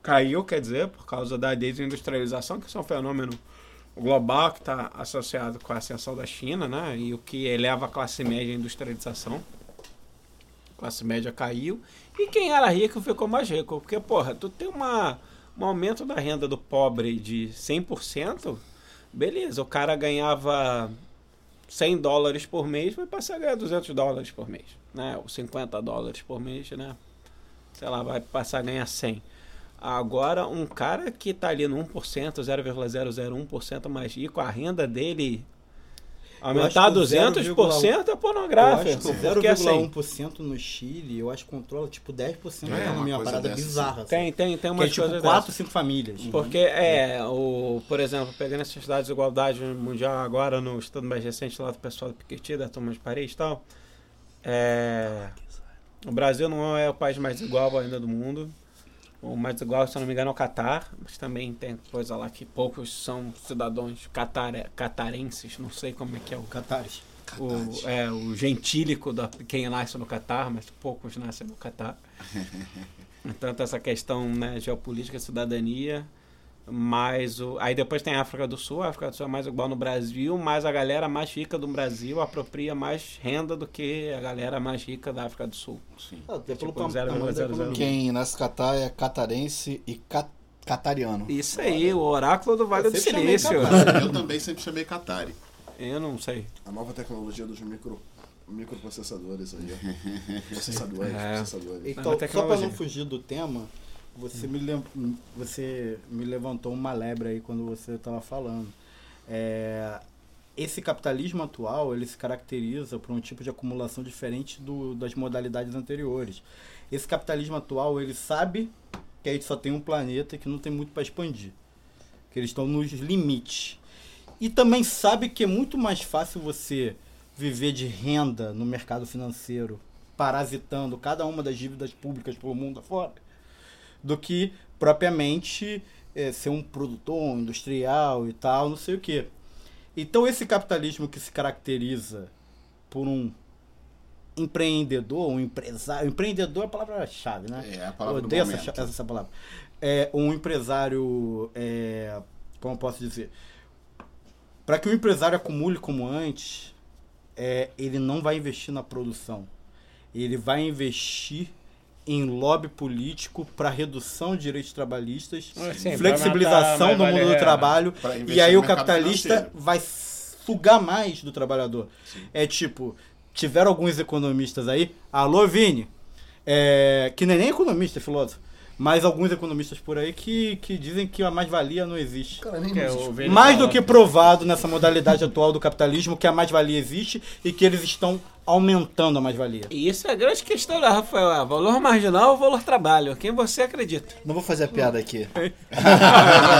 Caiu, quer dizer, por causa da desindustrialização, que isso é um fenômeno global que está associado com a ascensão da China, né? E o que eleva a classe média à industrialização. A classe média caiu. E quem era rico ficou mais rico. Porque, porra, tu tem uma, um aumento da renda do pobre de 100%, beleza, o cara ganhava 100 dólares por mês, vai passar a ganhar 200 dólares por mês, né? Ou 50 dólares por mês, né? Sei lá, vai passar a ganhar 100. Agora, um cara que tá ali no 1%, 0,001% mais rico, a renda dele aumentar acho que o 200% é Eu pornográfico. acho que porque assim, 0,1% no Chile, eu acho que controla tipo 10% da É, uma economia, uma coisa parada dessa, bizarra. tem, tem, tem Que é umas tipo coisas 4, dessas. 5 famílias. Porque é, o, por exemplo, pegando essas dados de igualdade mundial agora no estudo mais recente lá do pessoal do Piketty, da turma de Paris e tal, é, o Brasil não é o país mais desigual ainda do mundo. O mais desigual, se eu não me engano, é o Catar, mas também tem coisa lá que poucos são cidadãos catare, catarenses, não sei como é que é o, Catares. o, é, o gentílico da quem nasce no Catar, mas poucos nascem no Catar. tanto essa questão né, geopolítica, cidadania, mas o, aí depois tem a África do Sul, a África do Sul é mais igual no Brasil, mas a galera mais rica do Brasil apropria mais renda do que a galera mais rica da África do Sul. Sim. Pelo Tipo, tamanho da 0,00. economia. Quem nasce Catar é catarense e ca- catariano. Isso aí, o oráculo do Vale Eu do Silício. Eu também sempre chamei Qatari. Eu não sei. A nova tecnologia dos micro, microprocessadores aí, ó. Processadores, É. processadores. Então, só para não fugir do tema, você me, você me levantou uma lebre aí quando você estava falando. É, esse capitalismo atual, ele se caracteriza por um tipo de acumulação diferente do, das modalidades anteriores. Esse capitalismo atual, ele sabe que a gente só tem um planeta e que não tem muito para expandir. Que eles estão nos limites. E também sabe que é muito mais fácil você viver de renda no mercado financeiro, parasitando cada uma das dívidas públicas pelo mundo afora, do que propriamente eh, ser um produtor um industrial e tal, não sei o quê. Então esse capitalismo que se caracteriza por um empreendedor, um empresário, empreendedor é a palavra-chave, né? É a palavra Eu odeio essa, momento. cha- essa palavra. É um empresário, é, como eu posso dizer, para que o empresário acumule como antes, é, ele não vai investir na produção. Ele vai investir em lobby político para redução de direitos trabalhistas, Ah, sim, flexibilização matar do mundo do trabalho, e aí o capitalista vai sugar mais do trabalhador. É tipo, tiveram alguns economistas aí, alô Vini, é, que não é nem economista, é filósofo, mas alguns economistas por aí que, que dizem que a mais-valia não existe. Cara, nem Que existe. Mais do que provado nessa modalidade atual do capitalismo que a mais-valia existe e que eles estão aumentando a mais-valia. E isso é a grande questão, né, Rafael? É Valor marginal ou valor trabalho? Quem você acredita? Não vou fazer a piada aqui.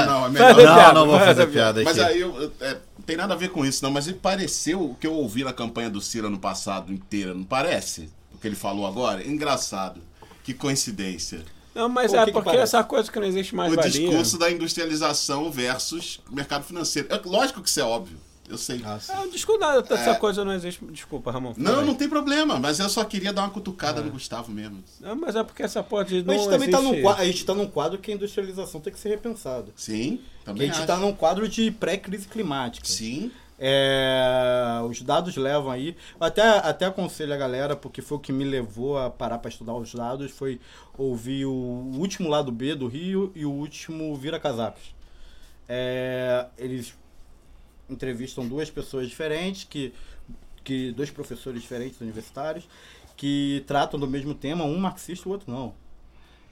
não, não, é a piada, Não, não vou faz fazer a piada Mas aqui. aí eu, eu- é, tem nada a ver com isso, não. Mas ele pareceu o que eu ouvi na campanha do Ciro no passado inteira, não parece? O que ele falou agora? Engraçado. Que coincidência. Não, mas Pô, o é que que porque parece? essa coisa que não existe mais o valia. discurso da industrialização versus mercado financeiro. É lógico que isso é óbvio. Eu sei. É, o discurso da- dessa É. coisa não existe. Desculpa, Ramon. Não, aí. não tem problema, mas eu só queria dar uma cutucada no Gustavo mesmo. Não, mas é porque essa porra de Mas a gente também está existe... num, qua- a gente tá num quadro que a industrialização tem que ser repensada. Sim, Que a também gente acho. está num quadro de pré-crise climática. Sim, É, os dados levam aí. Até, até aconselho a galera, porque foi o que me levou a parar para estudar os dados, foi ouvir o último lado B do Rio e o último Vira Casacos. É, eles entrevistam duas pessoas diferentes, que, que dois professores diferentes universitários, que tratam do mesmo tema, um marxista o outro não.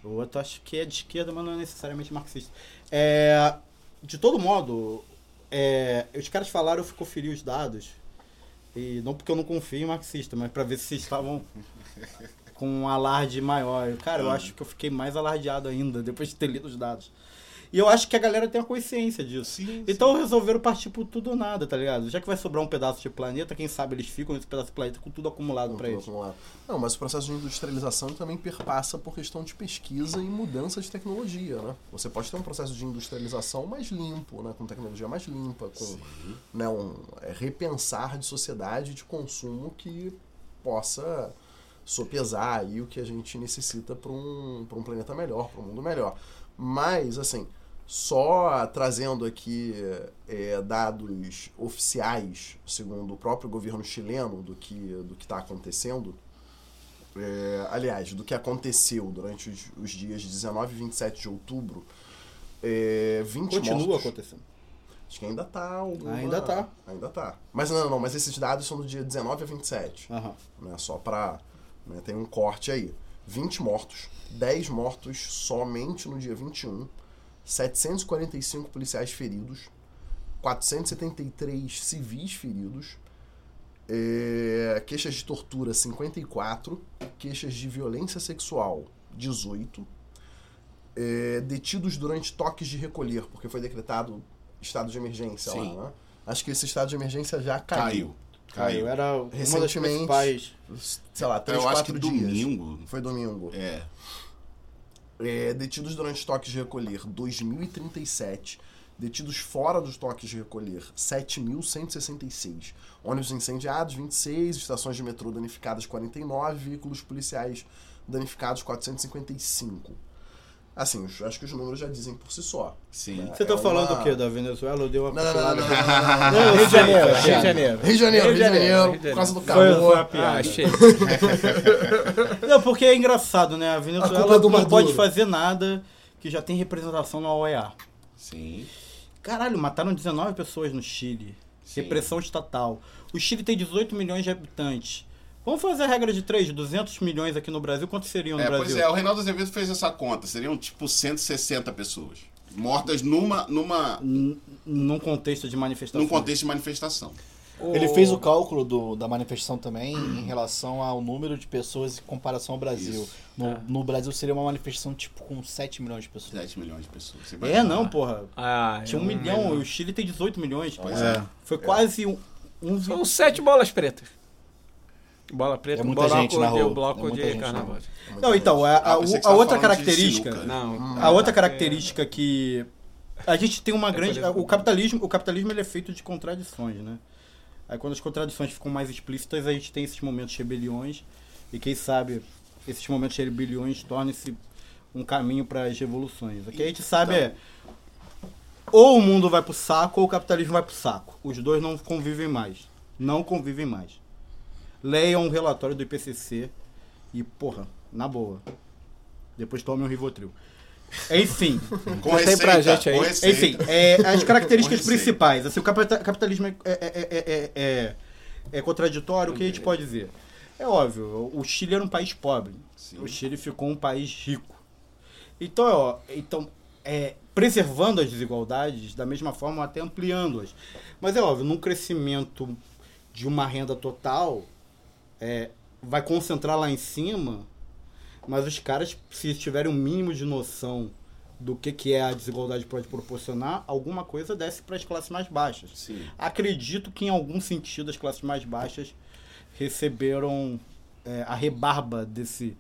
O outro acho que é de esquerda, mas não é necessariamente marxista. É, de todo modo, é, os caras falaram, eu fui conferir os dados. E não porque eu não confio em marxista, mas para ver se estavam com um alarde maior. Cara, eu acho que eu fiquei mais alardeado ainda depois de ter lido os dados. E eu acho que a galera tem a consciência disso. Sim, então resolveram partir por tudo ou nada, tá ligado? Já que vai sobrar um pedaço de planeta, quem sabe eles ficam nesse pedaço de planeta com tudo acumulado pra Tudo eles. acumulado. Não, mas o processo de industrialização também perpassa por questão de pesquisa e mudança de tecnologia, né? Você pode ter um processo de industrialização mais limpo, né? Com tecnologia mais limpa, com né, um é, repensar de sociedade de consumo que possa sopesar aí o que a gente necessita para um, pra um planeta melhor, para um mundo melhor. Mas, assim, só trazendo aqui é, dados oficiais, segundo o próprio governo chileno, do que do está acontecendo, é, aliás, do que aconteceu durante os, os dias 19 e 27 de outubro, é, 20 Continua mortos. acontecendo. Acho que ainda tá. alguma- Ainda tá. Ainda tá. Mas não, não, mas esses dados são do dia 19 a 27 Aham. né? Só pra. Né, tem um corte aí. 20 mortos, 10 mortos somente no dia 21, 745 policiais feridos, 473 civis feridos, é, queixas de tortura 54, queixas de violência sexual 18, é, detidos durante toques de recolher, porque foi decretado estado de emergência Sim. lá, né? Acho que esse estado de emergência já caiu. caiu. Caiu. Caiu. Era uma das Recentemente, principais. sei lá, três, Eu acho que dias. domingo. Foi domingo. É. É, detidos durante toques de recolher, 2.037. Detidos fora dos toques de recolher, 7.166. Ônibus incendiados, 26. Estações de metrô danificadas, 49. Veículos policiais danificados, 455. Assim, acho que os números já dizem por si só. Sim. Você tá É falando uma- o quê? Da Venezuela? Eu dei uma Não, não, não, não, não, pincelada. não, não, não. Rio de Janeiro, Rio de Janeiro. Rio de Janeiro, Rio de Janeiro, por causa do Foi, foi calor. uma piada. Ah, achei. Não, porque é engraçado, né? A A Venezuela culpa é do não pode fazer nada que já tem representação na OEA. Sim. Caralho, mataram 19 pessoas no Chile. Sim. Repressão estatal. O Chile tem 18 milhões de habitantes. Vamos fazer a regra de 3, 200 milhões aqui no Brasil. Quantos seriam no É, Brasil? pois é, o Reinaldo Azevedo fez essa conta. Seriam tipo 160 pessoas. Mortas numa, numa, N- Num contexto de manifestação. num contexto de manifestação. Ele fez o cálculo do- da manifestação também em relação ao número de pessoas em comparação ao Brasil. No, no Brasil seria uma manifestação tipo com 7 milhões de pessoas. 7 milhões de pessoas. Você É, não, porra. Ah, Tinha um é milhão, o Chile tem 18 milhões. Pois É. é. Foi quase um. um São sete bolas pretas. Bola preta, É muita bloco gente na rua. bloco É de carnaval. Não, então, a, a- a você outra característica. Não. A outra característica que a gente tem uma grande, coisa- o capitalismo, o capitalismo ele é feito de contradições, né? Aí quando as contradições ficam mais explícitas, a gente tem esses momentos de rebeliões e quem sabe esses momentos de rebeliões tornem-se um caminho para as revoluções. O que a gente sabe é ou o mundo vai pro saco ou o capitalismo vai pro saco. Os dois não convivem mais. Não convivem mais. Leiam um relatório do IPCC e, porra, na boa. Depois tomem um Rivotril. Enfim, Com receita, pra gente aí. enfim, é, as características principais. Assim, o capita- capitalismo é, é, é, é, é- é contraditório, o que a gente pode dizer? É óbvio, o Chile era um país pobre. Sim. O Chile ficou um país rico. Então, ó, então é, preservando as desigualdades, da mesma forma até ampliando-as. Mas é óbvio, num crescimento de uma renda total, é, vai concentrar lá em cima, mas os caras, se tiverem um mínimo de noção do que, que é a desigualdade pode proporcionar, alguma coisa desce para as classes mais baixas. Sim. Acredito que em algum sentido as classes mais baixas receberam é, a rebarba desse.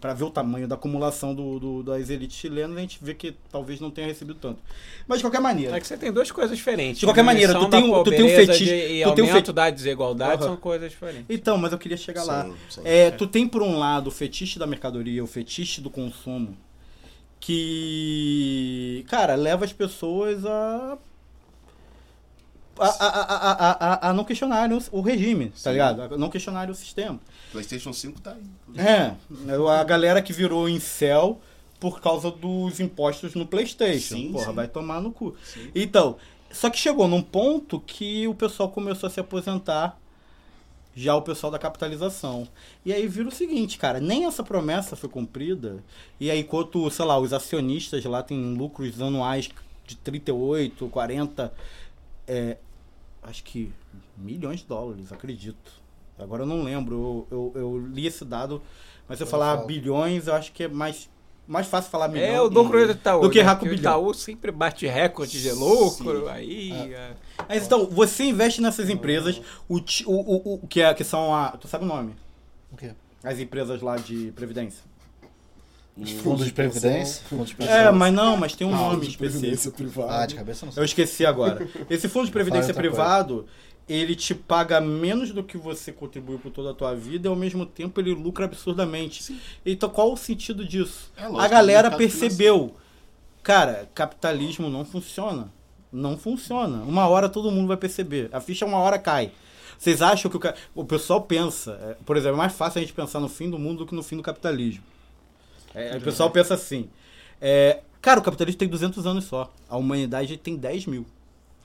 Para ver o tamanho da acumulação do, do- das elites chilenas, a gente vê que talvez não tenha recebido tanto. Mas de qualquer maneira. É que você tem duas coisas diferentes. De qualquer maneira, tu tem um- tu tem um fetiche- de- E tu tem um aumento feti- da desigualdade Aham. são coisas diferentes. Então, mas eu queria chegar lá. Sim, sim. É, tu tem por um lado o fetiche da mercadoria, o fetiche do consumo, que, cara, leva as pessoas a. A, a, a, a, não questionarem o, regime, tá Sim. ligado? A não questionarem o sistema. PlayStation 5 tá aí. É, a galera que virou incel por causa dos impostos no PlayStation. Sim, Porra, sim. vai tomar no cu. Então, só que chegou num ponto que o pessoal começou a se aposentar, já o pessoal da capitalização. E aí vira o seguinte, cara, nem essa promessa foi cumprida. E aí, enquanto, sei lá, os acionistas lá têm lucros anuais de 38, 40, é, acho que milhões de dólares, acredito. Agora eu não lembro, eu, eu, eu li esse dado, mas se eu falar falo. bilhões, eu acho que é mais, mais fácil falar milhões. É o lucro do Itaú. do que né? Porque o bilhão. Itaú sempre bate recorde de lucro. Sim. Aí. é. Mas então, você investe nessas empresas, o, o, o, o que, é, que são a. Tu sabe o nome? O quê? As empresas lá de Previdência. Fundos de previdência? Fundos de É, previdência. mas não, mas tem um nome de previdência específico. privada. Ah, de cabeça não sei. Eu esqueci agora. Esse fundo de previdência privado, ele te paga menos do que você contribuiu por toda a tua vida e ao mesmo tempo ele lucra absurdamente. Então qual o sentido disso? É lógico, a galera percebeu. Cara, capitalismo não funciona. Não funciona. Uma hora todo mundo vai perceber. A ficha uma hora cai. Vocês acham que o, ca- o pessoal pensa, é, por exemplo, é mais fácil a gente pensar no fim do mundo do que no fim do capitalismo. É, o pessoal pensa assim. é, cara, o capitalismo tem 200 anos só. A humanidade tem 10 mil.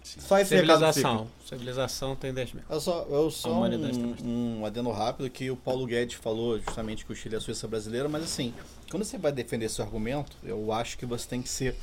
Só esse. Civilização. Civilização tem 10 mil. Eu só, eu só humanidade tem mais um, um adendo rápido que o Paulo Guedes falou justamente que o Chile é a Suíça brasileira, mas assim, quando você vai defender seu argumento, eu acho que você tem que ser,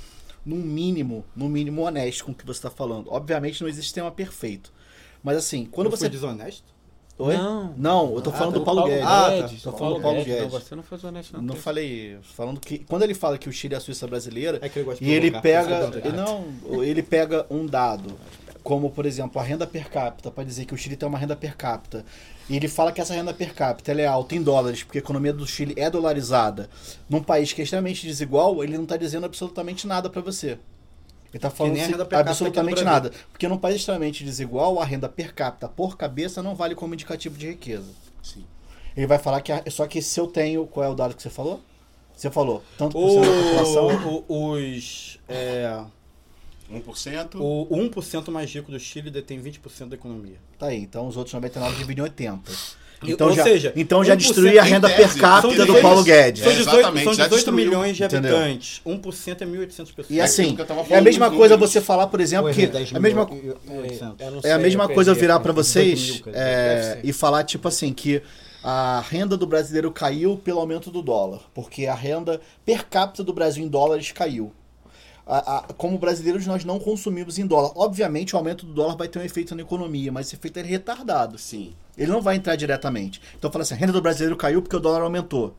no mínimo, no mínimo honesto com o que você está falando. Obviamente não existe sistema perfeito. Mas assim, quando Eu você. fui desonesto? Oi? Não. Não, eu tô Ah, falando tá. do Paulo Guedes. Ah, tá. Tô falando do Paulo Guedes. Não, você não foi honesto, não. Não falei. Falando que. Quando ele fala que o Chile é a Suíça brasileira, É que ele gosta de e ele pega. é não, ele pega um dado, como por exemplo a renda per capita, para dizer que o Chile tem uma renda per capita. E ele fala que essa renda per capita ela é alta em dólares, porque a economia do Chile é dolarizada. Num país que é extremamente desigual, ele não tá dizendo absolutamente nada para você. Ele tá falando nem a se- renda per capita absolutamente nada. Porque num país extremamente desigual, a renda per capita por cabeça não vale como indicativo de riqueza. Sim. Ele vai falar que. a- só que se eu tenho. Qual é o dado que você falou? Você falou, tanto por cento da população. O, os. É, 1%. o 1% mais rico do Chile detém 20% da economia. Tá aí, então os outros 99 dividem em 80. Então ou já, seja, então já 1% destruí a renda tese, per capita do 18 Paulo Guedes. São É, 18, exatamente, são já 18 destruiu. milhões de Entendeu? habitantes. 1% é 1.800 pessoas. E assim, que eu tava é a mesma dos coisa você falar, por exemplo, Ou que é 10 a mesma, mil, 800. Eu não é a mesma coisa eu virar pra vocês 18 mil, quer dizer, é, deve ser. e falar tipo assim que a renda do brasileiro caiu pelo aumento do dólar, porque a renda per capita do Brasil em dólares caiu. A- a- como brasileiros nós não consumimos em dólar. Obviamente o aumento do dólar vai ter um efeito na economia, mas esse efeito é retardado. Sim. Ele não vai entrar diretamente. Então fala assim, a renda do brasileiro caiu porque o dólar aumentou.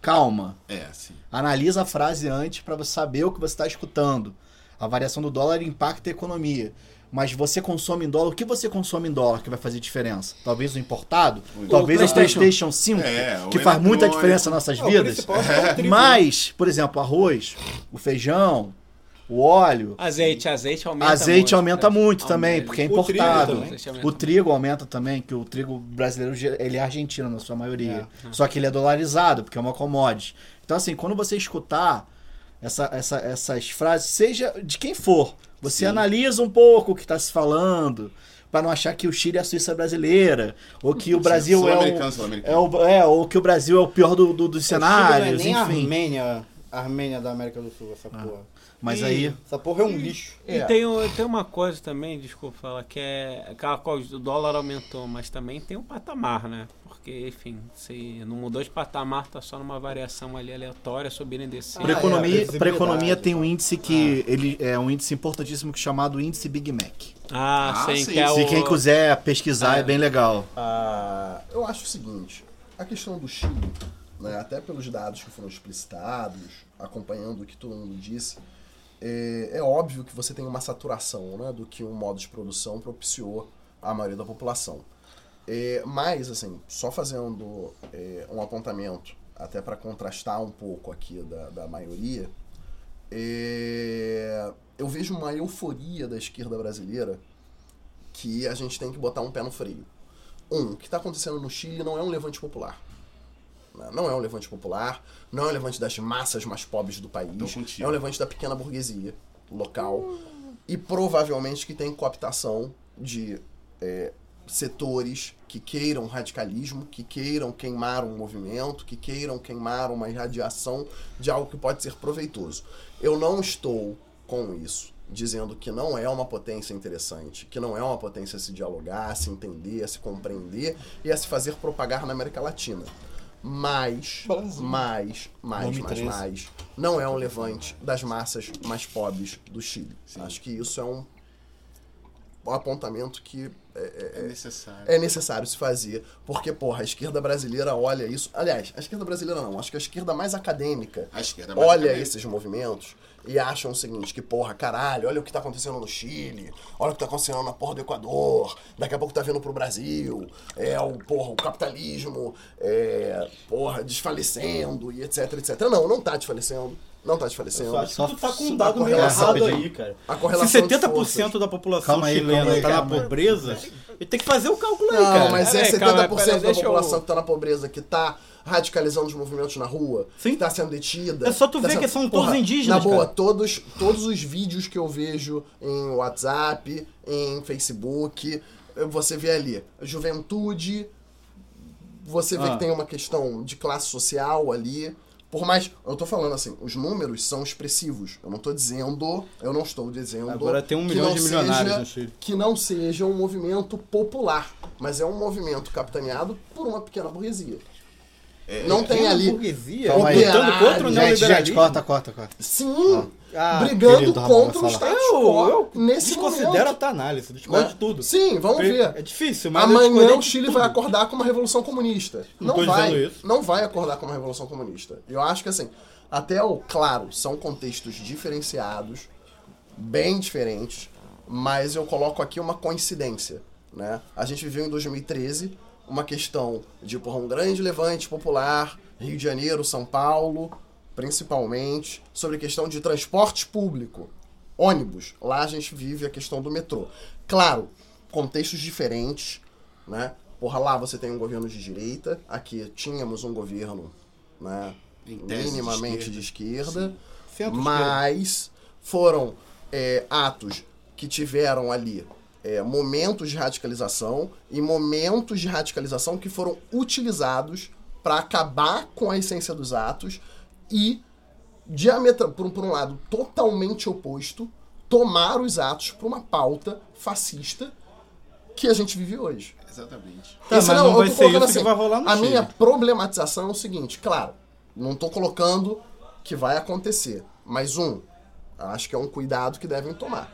Calma. É, sim. Analisa a frase antes para você saber o que você está escutando. A variação do dólar impacta a economia. Mas você consome em dólar, o que você consome em dólar que vai fazer diferença? Talvez o importado? Talvez o PlayStation. PlayStation 5, É, o que faz muita diferença nas nossas o vidas. é o trigo, Mas, por exemplo, arroz, o feijão, o óleo, Azeite, azeite aumenta azeite muito, aumenta né? muito também, Aumenta. porque é O trigo importado. também. O trigo aumenta também, que o trigo brasileiro ele é argentino na sua maioria. Só que ele é dolarizado, porque é uma commodity. Então, assim, quando você escutar essa, essa- essas frases, seja de quem for, você Sim. analisa um pouco o que está se falando. Pra não achar que o Chile é a Suíça brasileira, ou que o Brasil é o, é o. É, ou que o Brasil é o pior do, do- dos O Chile cenários, não é nem a enfim. Armênia, a Armênia da América do Sul, essa porra. Mas E- aí. Essa porra é um lixo. E tem, o- tem uma coisa também, desculpa falar, que é aquela coisa, o dólar aumentou, mas também tem um patamar, né? Porque, enfim, se não mudou de patamar, tá só numa variação ali aleatória, subindo e descendo. Para Ah, é, economia, pra economia tem um índice que ele é um índice importantíssimo chamado índice Big Mac. Ah, Ah, sim, sim, que é sim. Se o... quem quiser pesquisar é bem legal. Ah, eu acho o seguinte, a questão do Chile, né, até pelos dados que foram explicitados, acompanhando o que todo mundo disse, é, é óbvio que você tem uma saturação né, do que um modo de produção propiciou à maioria da população. É, mas, assim, só fazendo é, um apontamento, até para contrastar um pouco aqui da, da maioria, é, eu vejo uma euforia da esquerda brasileira que a gente tem que botar um pé no freio. Um, o que está acontecendo no Chile não é um levante popular. Né? Não é um levante popular, não é um levante das massas mais pobres do país, é um levante da pequena burguesia local e provavelmente que tem cooptação de é, setores que queiram radicalismo, que queiram queimar um movimento, que queiram queimar uma irradiação de algo que pode ser proveitoso. Eu não estou com isso dizendo que não é uma potência interessante, que não é uma potência a se dialogar, a se entender, a se compreender e a se fazer propagar na América Latina. Mas, mais, mais, mais, 13. mais, não é um levante das massas mais pobres do Chile. Acho que isso é um apontamento que É necessário. é necessário se fazer, porque, porra, a esquerda brasileira olha isso. Aliás, a esquerda brasileira não, acho que a esquerda mais acadêmica A esquerda é mais olha acadêmica. esses movimentos e acham o seguinte, que, porra, caralho, olha o que tá acontecendo no Chile, olha o que tá acontecendo na porra do Equador, daqui a pouco tá vindo pro Brasil, é o, porra, o capitalismo, é, porra, desfalecendo e etc, etc. Não, não tá desfalecendo, não tá desfalecendo. Eu acho que tu tá com um dado meio errado aí, cara. A Se correlação de 70% forças. da população Calma aí, chilena aí, tá na pobreza, ele tem que fazer o cálculo aí, Não, cara. mas é Peraí, 70% calma, peraí, da eu- população que tá na pobreza, que tá radicalizando os movimentos na rua, Sim. que tá sendo detida. É só tu tá ver sendo- que são todos Porra, indígenas, Na boa, cara. todos, todos os vídeos que eu vejo em WhatsApp, em Facebook, você vê ali, juventude, você vê Ah. que tem uma questão de classe social ali. Por mais, eu tô falando assim, os números são expressivos. Eu não tô dizendo, eu não estou dizendo Agora tem um milhão de milionários no Chile. que não seja um movimento popular, mas é um movimento capitaneado por uma pequena burguesia. Não tem ali. burguesia lutando contra o Gente, gente, neoliberalismo. corta, corta, corta. Sim, Ah, brigando contra o status Eu, quo eu nesse desconsidero momento. a tua análise, discordo de tudo. Sim, vamos ver. É difícil, mas eu Amanhã o Chile vai acordar com uma revolução comunista. Não Não, vai. Não vai acordar com uma revolução comunista. Eu acho que assim, até o claro, são contextos diferenciados, bem diferentes, mas eu coloco aqui uma coincidência, né? A gente viveu em 2013 uma questão de porra, um grande levante popular, Rio de Janeiro, São Paulo, principalmente, sobre questão de transporte público, ônibus. Lá a gente vive a questão do metrô. Claro, contextos diferentes, né? Porra, lá você tem um governo de direita, aqui tínhamos um governo, né? Tese, de minimamente esquerda. de esquerda, mas foram é, atos que tiveram ali é, momentos de radicalização e momentos de radicalização que foram utilizados para acabar com a essência dos atos e diametra por, um- por um lado totalmente oposto tomar os atos para uma pauta fascista que a gente vive hoje. Exatamente. Tá, Esse mas não, não eu vai tô ser colocando isso que vai rolar no A Chile. minha problematização é o seguinte, claro, não tô colocando que vai acontecer, mas um, acho que é um cuidado que devem tomar.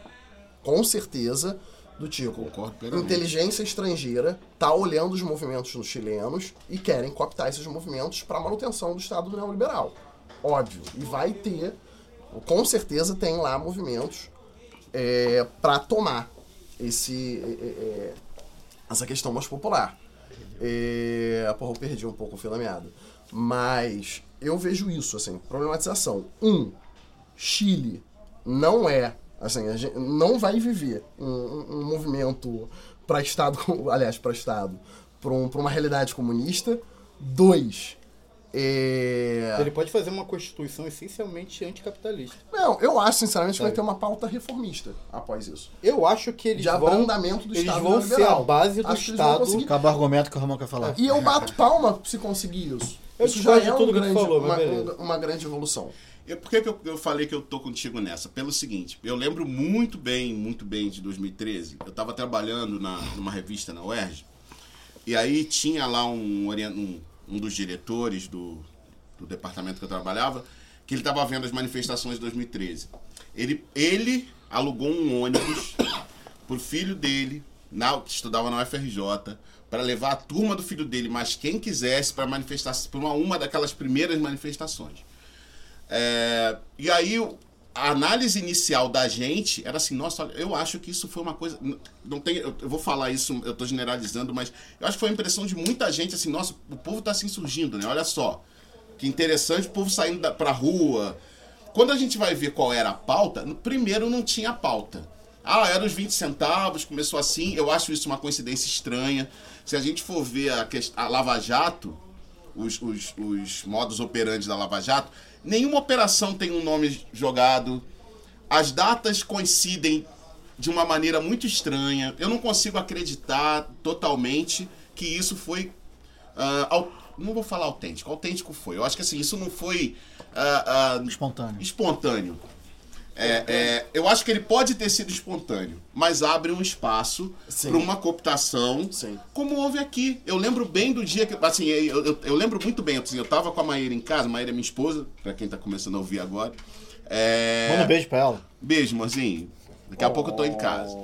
Com certeza, do tipo, inteligência estrangeira tá olhando os movimentos dos chilenos e querem cooptar esses movimentos para manutenção do Estado neoliberal. Óbvio. E vai ter, com certeza tem lá movimentos é, para tomar esse, é, é, essa questão mais popular. É, porra, eu perdi um pouco o fio da meada. Mas eu vejo isso, assim, problematização. Um, Chile não é, assim, a gente não vai viver um, um- um movimento para Estado, aliás, para Estado, para uma realidade comunista. Dois, é... Ele pode fazer uma constituição essencialmente anticapitalista. Não, eu acho, sinceramente, que vai Sabe? ter uma pauta reformista após isso. Eu acho que eles De vão, abrandamento do eles Estado vão ser a base do Acho Estado. conseguir. Acaba o argumento que o Romão quer falar. E eu bato palma se conseguir isso. Eu isso já é um tudo que tu grande, falou, uma, uma grande evolução. Eu, por que, que eu, eu falei que eu tô contigo nessa? Pelo seguinte, eu lembro muito bem, muito bem de 2013. Eu tava trabalhando na, numa revista na UERJ, e aí tinha lá um, um, um dos diretores do, do departamento que eu trabalhava, que ele tava vendo as manifestações de 2013. Ele, ele alugou um ônibus pro filho dele, na, que estudava na UFRJ, para levar a turma do filho dele, mas quem quisesse, para manifestar, para uma, uma daquelas primeiras manifestações. É, e aí a análise inicial da gente era assim, nossa, eu acho que isso foi uma coisa. Não tem, eu, vou falar isso, eu tô generalizando, mas eu acho que foi a impressão de muita gente assim, nossa, o povo tá se insurgindo, né? Olha só. Que interessante o povo saindo da, pra rua. Quando a gente vai ver qual era a pauta, no primeiro não tinha pauta. Ah, era os 20 centavos, começou assim. Eu acho isso uma coincidência estranha. Se a gente for ver a, a Lava Jato, os, os, os modos operantes da Lava Jato, nenhuma operação tem um nome jogado. As datas coincidem de uma maneira muito estranha. Eu não consigo acreditar totalmente que isso foi. au- não vou falar autêntico, autêntico foi. Eu acho que assim, isso não foi ah, ah, Espontâneo. espontâneo. É, é, eu acho que ele pode ter sido espontâneo, mas abre um espaço para uma cooptação, Sim. como houve aqui. Eu lembro bem do dia que. Assim, eu, eu, eu lembro muito bem. Assim, eu tava com a Maíra em casa, a Maíra é minha esposa, para quem tá começando a ouvir agora. É, Manda um beijo pra ela. Beijo, amorzinho. Daqui a pouco eu tô em casa.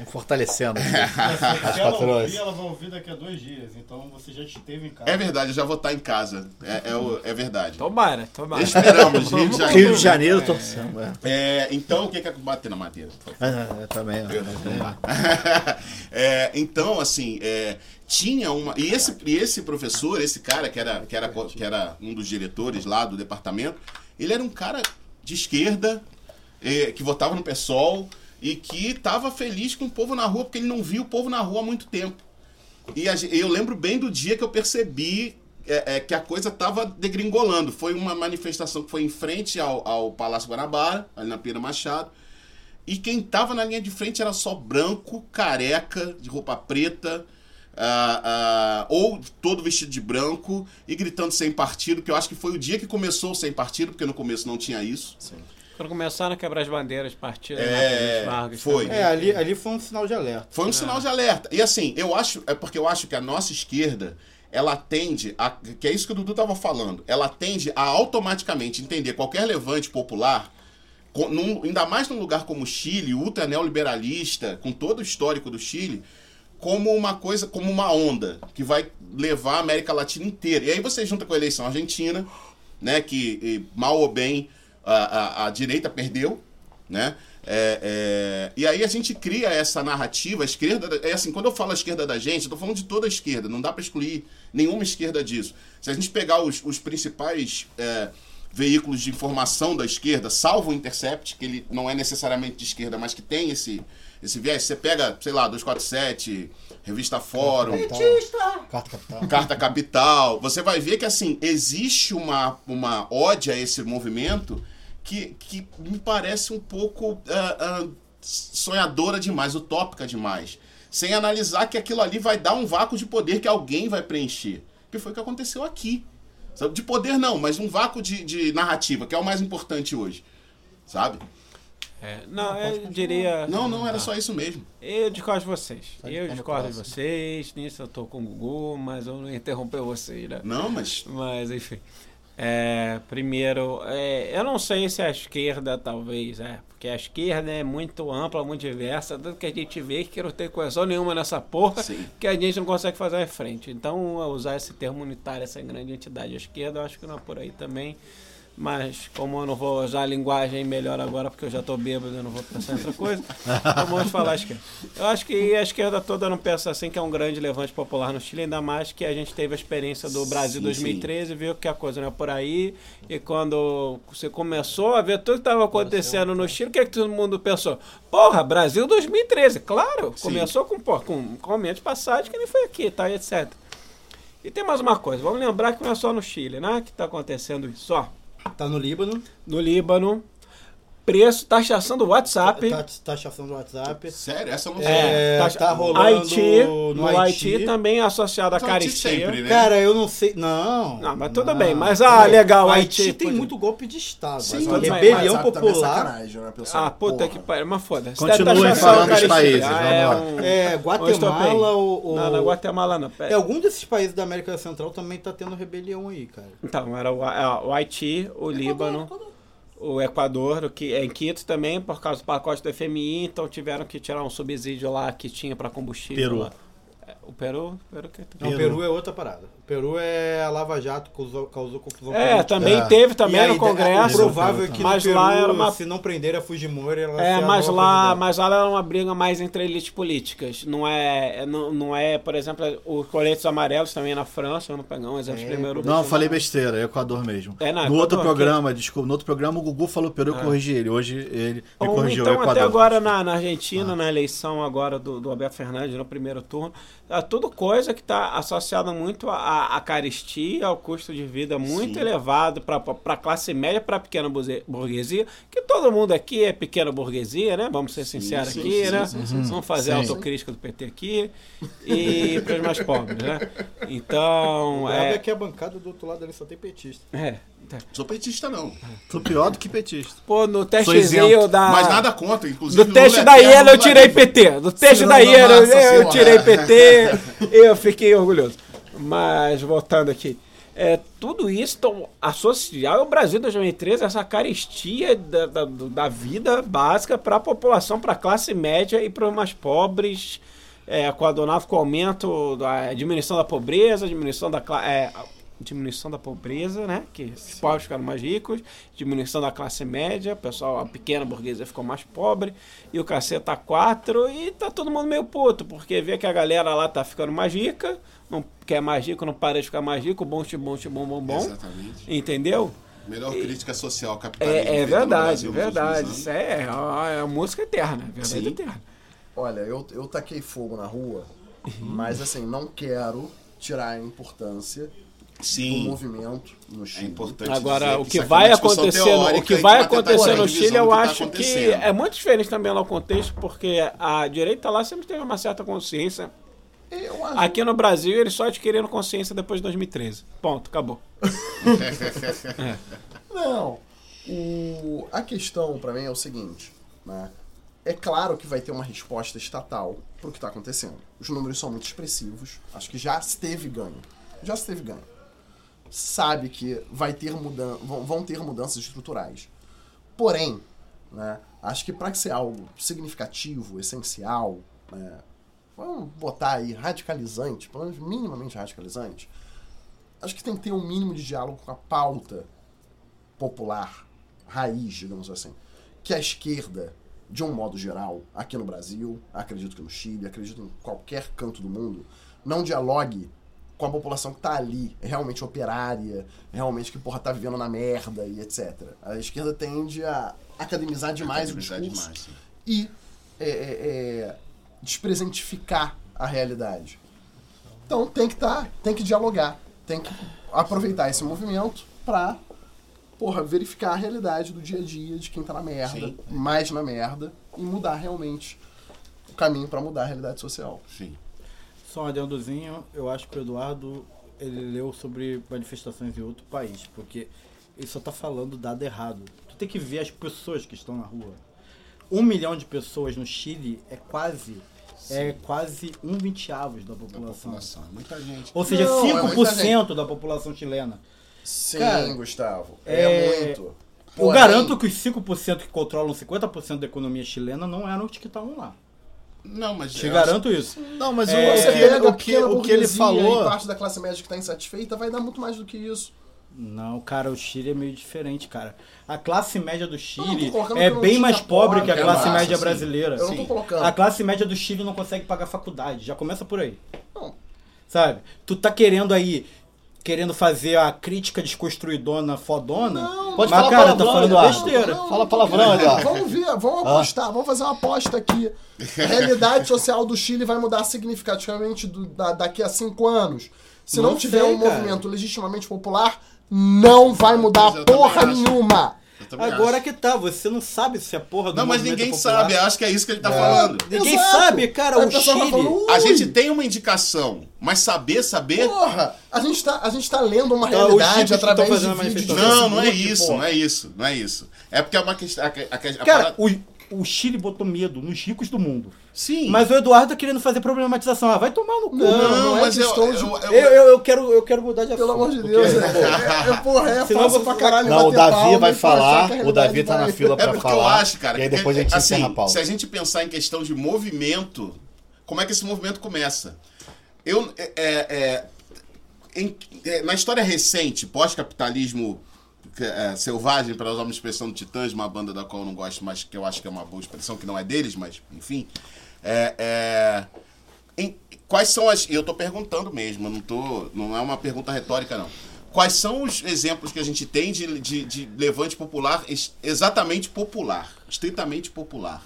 Sempre fortalecendo. Se As ela patroas. ouvir, ela vai ouvir daqui a dois dias. Então você já esteve em casa. É verdade, eu já vou estar em casa. É, é, o- é verdade. Tomara, tomara. Esperamos, Rio de Janeiro. Rio de Janeiro, torcendo. É. É, então, o que que é bater na madeira? É, é, também. é, É, então, assim, é, tinha uma. E esse, e esse professor, esse cara que era, que, era, que era um dos diretores lá do departamento, ele era um cara de esquerda, é, que votava no PSOL e que estava feliz com o povo na rua, porque ele não via o povo na rua há muito tempo. E a eu lembro bem do dia que eu percebi é, é, que a coisa estava degringolando. Foi uma manifestação que foi em frente ao, ao Palácio Guanabara, ali na Pira Machado. E quem tava na linha de frente era só branco, careca, de roupa preta, ah, ah, ou todo vestido de branco e gritando sem partido, que eu acho que foi o dia que começou sem partido, porque no começo não tinha isso. Quando começaram a quebrar as bandeiras, partidas, É, Vargas foi. também. É, ali, ali foi um sinal de alerta. Foi um sinal de alerta. E assim, eu acho, é porque eu acho que a nossa esquerda, ela tende a, que é isso que o Dudu tava falando, ela tende a automaticamente entender qualquer levante popular, com- num- ainda mais num lugar como o Chile, ultra neoliberalista, com todo o histórico do Chile, como uma coisa, como uma onda que vai levar a América Latina inteira. E aí você junta com a eleição argentina, né, que e, mal ou bem a, a, direita perdeu, né? É, é, e aí a gente cria essa narrativa, a esquerda, da- é assim, quando eu falo a esquerda da gente, eu tô falando de toda a esquerda, não dá para excluir nenhuma esquerda disso. Se a gente pegar os, os principais é, veículos de informação da esquerda, salvo o Intercept, que ele não é necessariamente de esquerda, mas que tem esse, esse viés. Você pega, sei lá, 247, Revista Fórum, Carta Capital. Carta Capital, você vai ver que assim, existe uma, uma ode a esse movimento que, que me parece um pouco ah, ah, sonhadora demais, utópica demais. Sem analisar que aquilo ali vai dar um vácuo de poder que alguém vai preencher. Que foi o que aconteceu aqui. Sabe? De poder não, mas um vácuo de, de narrativa, que é o mais importante hoje. Sabe? É, não, eu diria. Não, não, era só isso mesmo. Eu discordo de vocês. Eu discordo de vocês. Nisso eu tô com o Gugu, mas eu não interrompeu vocês, né? Não, mas Mas, enfim. É, primeiro, é, eu não sei se a esquerda, talvez, é. Porque a esquerda é muito ampla, muito diversa. Tanto que a gente vê que não tem coesão nenhuma nessa porra, Sim. que a gente não consegue fazer em frente. Então, usar esse termo unitário, essa grande entidade à esquerda, eu acho que não é por aí também. Mas, como eu não vou usar a linguagem melhor agora, porque eu já tô bêbado, eu não vou pensar em outra coisa, então vamos falar a esquerda. Eu acho que a esquerda toda não pensa assim que é um grande levante popular no Chile, ainda mais que a gente teve a experiência do Brasil Sim, 2013 e viu que a coisa não é por aí. E quando você começou a ver tudo que estava acontecendo no Chile, o que, é que todo mundo pensou? Porra, Brasil 2013, claro! Sim. Começou com, pô, com, com aumento de passagem que nem foi aqui, tá? Etc. E tem mais uma coisa, vamos lembrar que não é só no Chile, né? Que está acontecendo isso, ó. Tá no Líbano, No Líbano, preço, taxação do WhatsApp. tá, taxação do WhatsApp. sério, essa eu não sei. É, taxa- tá rolando Haiti, no no Haiti, Haiti. também associado à Então, caristia. sempre, né? Cara, eu não sei. Não. Não, mas tudo bem, mas, ah, Peraí, legal, o Haiti, Haiti tem pode- muito golpe de Estado. Sim, mas bem, rebelião é popular. né, pessoal? Ah, puta Porra. que pariu, mas foda-se. Continuem falando dos países, ah, um- É, um estopim. Guatemala ou. Não, não, Guatemala não. pera. É, algum desses países da América Central também tá tendo rebelião aí, cara. Então, era o, é, o Haiti, o Líbano, o Equador, o que é em Quito também, por causa do pacote do FMI, então tiveram que tirar um subsídio lá que tinha para combustível. Peru. lá. É, O Peru? Peru que Não, o Peru é outra parada. Peru é a Lava Jato, causou, causou confusão É, também É. teve E também aí, no Congresso. O provável é que mas no Peru, lá era uma se não prender a Fujimori, ela É, a mas lá, mas lá era uma briga mais entre elites políticas. Não é, não, não é, por exemplo, os coletes amarelos também na França, vamos pegar um exemplo É, primeiro. Não, falei besteira, é Equador mesmo. É, não, no Equador, outro programa, desculpa, no outro programa o Gugu falou Peru, eu corrigi ele. Hoje ele me Ou corrigiu, é então, Equador. até agora na, na Argentina, na eleição agora do, do Alberto Fernandes, no primeiro turno, é tudo coisa que está associada muito à caristia, ao custo de vida muito Sim. elevado para a classe média, para a pequena burguesia, que todo mundo aqui é pequena burguesia, né? Vamos ser sinceros sim, aqui, sim, né? sim, Vamos fazer a autocrítica do PT aqui e para os mais pobres, né? Então, O é é... que a bancada do outro lado ali só tem petista. é, Sou petista, não. Tô pior do que petista. Pô, no Sou testezinho da... Mas nada contra, inclusive. Do teste é da eterno, Iena eu tirei é PT. Do teste da Iena eu, eu tirei PT. eu fiquei orgulhoso. Mas, voltando aqui. É, tudo isso tão associar ao Brasil 2013, essa carestia da, da, da vida básica para a população, para a classe média e para os mais pobres, é, coadunado com o aumento da diminuição da pobreza, diminuição da, é, diminuição da pobreza, né? Que os pobres ficaram mais ricos, diminuição da classe média, o pessoal, a pequena burguesia ficou mais pobre, e o caceta 4, e tá todo mundo meio puto, porque vê que a galera lá tá ficando mais rica, não quer mais rico, não para de ficar mais rico, bom, bom, bom, bom, bom, Exatamente. entendeu? Melhor crítica social capitalismo. É, é feita no verdade, Brasil nos verdade. Isso é, é a música eterna, é verdade Sim. eterna. Olha, eu, eu taquei fogo na rua, mas assim, não quero tirar a importância anos. do Sim, movimento no é Chile. importante. Agora, dizer o que é vai acontecer, no, o que vai acontecer no Chile, eu do tá acho que é muito diferente também lá o contexto, porque a direita lá sempre teve uma certa consciência. Eu acho Aqui no Brasil, eles só adquiriram consciência depois de 2013. Ponto, acabou. Não. O, a questão pra mim é o seguinte, né? É claro que vai ter uma resposta estatal pro que tá acontecendo. Os números são muito expressivos. Acho que já se teve ganho. Já se teve ganho. Sabe que vai ter mudan vão, vão ter mudanças estruturais. Porém, né, acho que para ser algo significativo, essencial, né, vamos botar aí radicalizante, pelo menos minimamente radicalizante, acho que tem que ter um mínimo de diálogo com a pauta popular, raiz, digamos assim, que a esquerda, de um modo geral, aqui no Brasil, acredito que no Chile, acredito em qualquer canto do mundo, não dialogue com a população que tá ali, é realmente operária, é realmente que, porra, tá vivendo na merda e etc. A esquerda tende a academizar demais Academizar o discurso demais, e é, é, despresentificar a realidade. Então tem que tá, tem que dialogar, tem que aproveitar esse movimento pra, porra, verificar a realidade do dia a dia de quem tá na merda, Sim. mais na merda, e mudar realmente o caminho pra mudar a realidade social. Sim. Só um adendozinho, eu acho que o Eduardo ele leu sobre manifestações em outro país, porque ele só tá falando dado errado. Tu tem que ver as pessoas que estão na rua. Um milhão de pessoas no Chile é quase é quase um vinteavos da Da população. população. É muita gente. Ou seja, Não, é muita 5% da população chilena. Sim, Cara, Gustavo. é- É, muito. Eu Porém, garanto que os 5% que controlam 50% da economia chilena não eram os que estavam lá. Não, mas. Te eu garanto isso. Não, mas É, o, que, pega ele- o, que, o que ele falou. e parte da classe média que tá insatisfeita, vai dar muito mais do que isso. Não, cara, o Chile é meio diferente, cara. A classe média do Chile é bem mais pobre que a classe massa, média sim. brasileira. Eu não tô Sim. colocando. A classe média do Chile não consegue pagar faculdade. Já começa por aí. Não. Sabe? Tu tá querendo aí, querendo fazer a crítica desconstruidona fodona. Não, Pode mas, falar cara, tá palavrão, falando Eduardo. besteira. Não, Fala palavrão, Eduardo. Vamos ver, vamos apostar, vamos fazer uma aposta aqui. A realidade social do Chile vai mudar significativamente do- da- daqui a cinco anos. Se não, Não tiver sei, um cara. movimento legitimamente popular, não vai mudar porra nenhuma. Agora acho. que tá, você não sabe se a porra do Não, mas movimento ninguém é popular. sabe. Acho que é isso que ele tá falando. Ninguém Exato. sabe, cara, Aí o vai Chile. falando, A "Ui, gente tem uma indicação, mas saber, saber. Porra, a gente tá, a gente tá lendo uma Tá, os realidade que através de fazendo vídeo de manifestação. Não, não é isso, porra. não é isso, não é isso. É porque é uma questão. A, a, a, a Cara, parada- o, o Chile botou medo nos ricos do mundo. sim. Mas o Eduardo tá querendo fazer problematização. Ah, vai tomar no cu. Não, não, não é mas eu, questão eu, de- eu- Eu, eu, eu quero, eu quero mudar de assunto. Pelo amor de porque- Deus, é, é, é, porra, é Senão fácil eu pra caralho Não, o Davi palma vai falar, o Davi tá vai- na fila É pra porque eu falar. acho, cara. E aí que- depois a gente assim, encerra a pauta. Se a gente pensar em questão de movimento, como é que esse movimento começa? Eu, é, é, é, em- é, na história recente, pós-capitalismo é, selvagem, para usar uma expressão do Titãs, uma banda da qual eu não gosto, mas que eu acho que é uma boa expressão, que não é deles, mas enfim. É, é, em- quais são as. Eu tô perguntando mesmo, não, tô, não é uma pergunta retórica, não. Quais são os exemplos que a gente tem de, de, de levante popular, ex- exatamente popular, estritamente popular?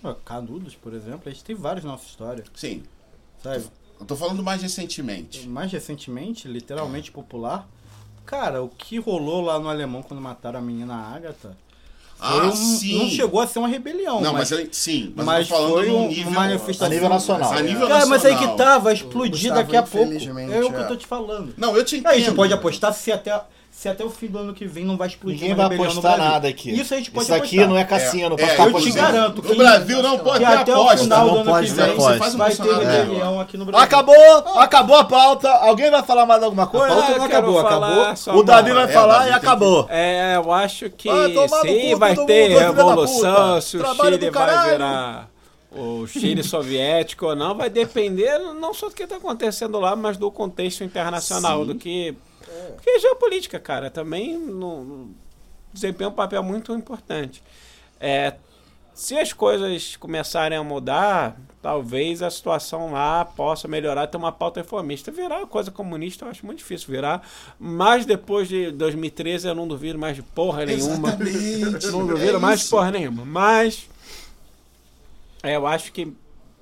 Pô, Canudos, por exemplo, a gente tem vários na nossa história, Sim, sabe? eu tô falando mais recentemente. Mais recentemente, literalmente popular. Cara, o que rolou lá no Alemão quando mataram a menina Agatha Ah, um- sim. não chegou a ser uma rebelião. Não, mas, mas, eu- sim, mas, mas eu tô falando foi um- nível, uma manifestação A nível nacional. A nível Cara, mas aí que nacional. tá, vai explodir daqui a pouco. É o que é. eu tô te falando. Não, eu te entendo. Aí a gente pode apostar se até, se até o fim do ano que vem não vai explodir Ninguém vai apostar nada aqui. Isso a gente pode Isso aqui apostar. não é cassino, É, é, eu te garanto No Brasil não pode que ter até o aposta. final Não do ano pode que ter vem aposta. Faz um vai ter rebelião aqui no Brasil. Acabou! Acabou a pauta. Alguém vai falar mais alguma A pauta coisa? não acabou, falar acabou. O Davi vai É, falar Davi e que- acabou. É, eu acho que no sim, vai ter revolução, se o Chile vai virar o Chile soviético ou não, vai depender não só do que está acontecendo lá, mas do contexto internacional, do que... Porque é geopolítica, cara, também no, no- desempenha um papel muito importante. É, se as coisas começarem a mudar, talvez a situação lá possa melhorar, ter uma pauta reformista. Virar coisa comunista eu acho muito difícil virar, mas depois de 2013 eu não duvido mais de porra nenhuma. Exatamente. Não É duvido mais de porra nenhuma. Mas é, eu acho que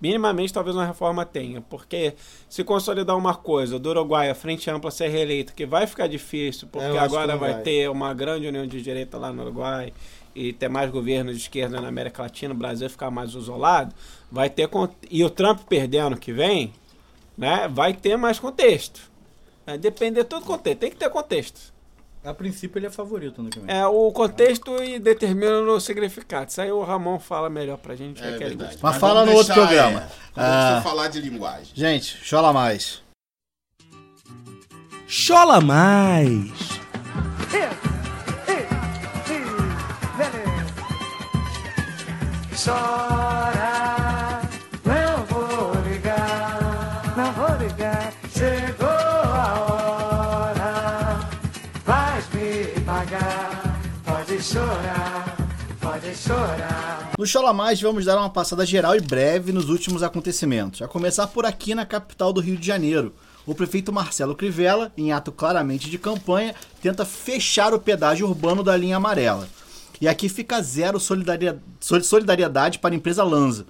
minimamente talvez uma reforma tenha. Porque se consolidar uma coisa, do Uruguai a frente ampla ser reeleita, que vai ficar difícil, porque agora vai, vai. ter uma grande união de direita lá no Uruguai e ter mais governo de esquerda na América Latina, o Brasil ficar mais isolado, vai ter e o Trump perdendo que vem, né, vai ter mais contexto. Vai depender todo contexto, tem que ter contexto. A princípio ele é favorito no que vem. É o contexto e determina o significado. Isso aí o Ramon fala melhor pra gente. É que ele verdade. Mas fala no outro programa. é, quando a gente Ah. falar de linguagem. Gente, chola mais. Chola mais. Chora, No Chola Mais, vamos dar uma passada geral e breve nos últimos acontecimentos. A começar por aqui na capital do Rio de Janeiro, O prefeito Marcelo Crivella, em ato claramente de campanha, tenta fechar o pedágio urbano da linha amarela. E aqui fica zero solidariedade para a empresa Lanza,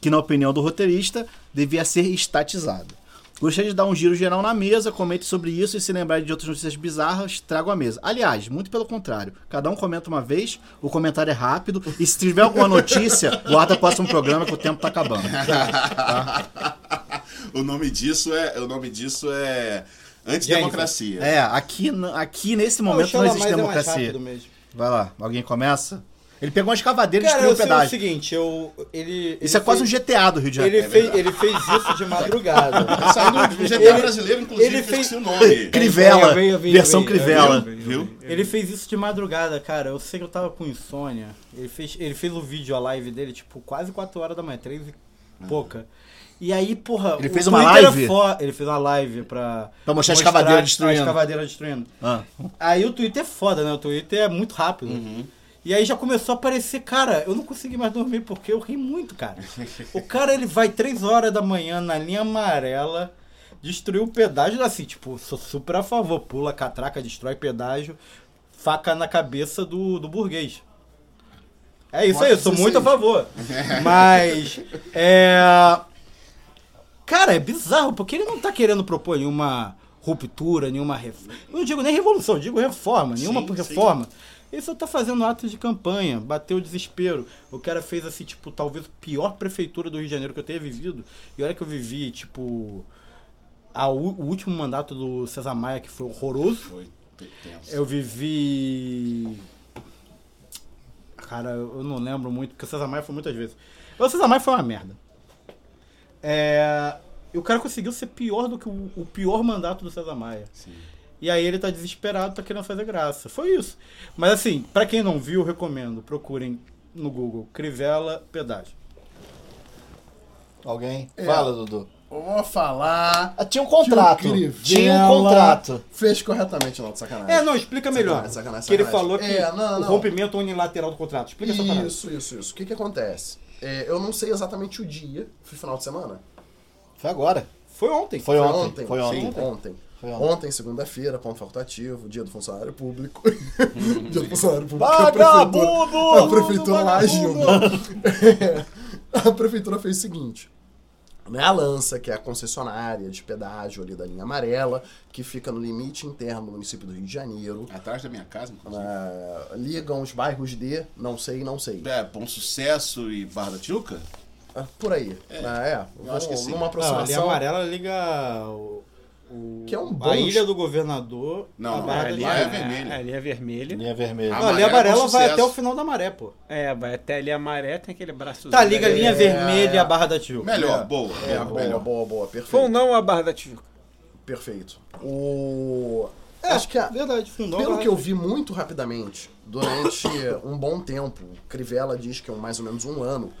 que, na opinião do roteirista, devia ser estatizada. Gostaria de dar um giro geral na mesa, comente sobre isso e se lembrar de outras notícias bizarras, trago à mesa. Aliás, muito pelo contrário. Cada um comenta uma vez, o comentário é rápido, e se tiver alguma notícia, guarda para o próximo programa que o tempo tá acabando. o nome disso é. O nome disso é. Antidemocracia. É, aqui, aqui nesse Não, momento não Xalá existe Mais é mais democracia. mesmo. Vai lá, alguém começa? Ele pegou uma escavadeira e Cara, destruiu eu o sei o pedágio. seguinte, eu, ele, Isso ele é quase um GTA do Rio de Janeiro. Ele, É fez, ele fez isso de madrugada. Saiu do GTA Ele- brasileiro, inclusive, ele fez- o nome. Crivella, versão Crivella. Viu? Ele fez isso de madrugada, cara. Eu sei que eu tava com insônia. Ele fez, ele fez o vídeo, a live dele, tipo, quase 4 horas da manhã, 3 e pouca. E aí, porra. Ele o fez uma Twitter é live? fo- Ele fez uma live pra. Pra mostrar a escavadeira destruindo. A escavadeira destruindo. Ah. Aí o Twitter é foda, né? O Twitter é muito rápido. E aí já começou a aparecer, cara, eu não consegui mais dormir porque eu ri muito, cara. O cara, ele vai 3 horas da manhã na linha amarela, destruiu o pedágio, assim, tipo, sou super a favor, pula catraca, destrói pedágio, faca na cabeça do, do burguês. É isso aí, eu sou muito a favor. Mas, é... Cara, é bizarro, porque ele não tá querendo propor nenhuma ruptura, nenhuma reforma. Não digo nem revolução, eu digo reforma, nenhuma Sim, reforma. Ele só tá fazendo ato de campanha, bateu o desespero. O cara fez assim, tipo, talvez a pior prefeitura do Rio de Janeiro que eu tenha vivido. E olha que eu vivi, tipo, a o último mandato do César Maia, que foi horroroso. Foi te- tenso. Eu vivi. Cara, eu não lembro muito, porque o César Maia foi muitas vezes. O César Maia foi uma merda. É. O cara conseguiu ser pior do que o, o pior mandato do César Maia. E aí ele tá desesperado, tá querendo fazer graça. Foi isso. Mas assim, pra quem não viu, recomendo. Procurem no Google Crivella Pedágio. Alguém? É. Fala, Dudu. Vamos falar. Ah, tinha um contrato. que o Crivella Tinha um contrato. Fez corretamente, não, de sacanagem. É, não, explica melhor. Sacanagem, sacanagem, que ele sacanagem. falou que É, não, o não. rompimento unilateral do contrato. Explica essa parada. Isso, isso, isso. O que que acontece? É, eu não sei exatamente o dia. Foi final de semana? Foi agora. Foi ontem. Foi ontem. Foi ontem. Sim, ontem. Foi ontem. Ontem, segunda-feira, ponto facultativo, dia do funcionário público. dia do funcionário público. Vagabundo! A prefeitura lá. Vagabundo! a prefeitura fez o seguinte. Né, a Lança, que é a concessionária de pedágio ali da linha amarela, que fica no limite interno do município do Rio de Janeiro. Atrás da minha casa, inclusive. É, ligam os bairros de não sei, não sei. É, Bom Sucesso e Barra da Tijuca? É, Por aí. É, é eu acho que sim. numa Não, a aproximação. linha amarela liga o, o- Que é um bom a ilha do governador. Não, a não, ali Tijuca. é vermelha. Ali é vermelha. Linha vermelha. Ah, Não, a linha Amarela é amarela vai até o final da maré, pô. É, vai até ali a maré, tem aquele braço. Tá, liga a linha vermelha e a Barra da Tijuca. Melhor, boa. É, boa, boa, melhor. boa, boa, perfeito. Fundão a Barra da Tijuca. Perfeito. O... É, Acho que a- verdade, fundou. Pelo que eu vi muito rapidamente, durante um bom tempo, Crivella diz que é um- mais ou menos um ano,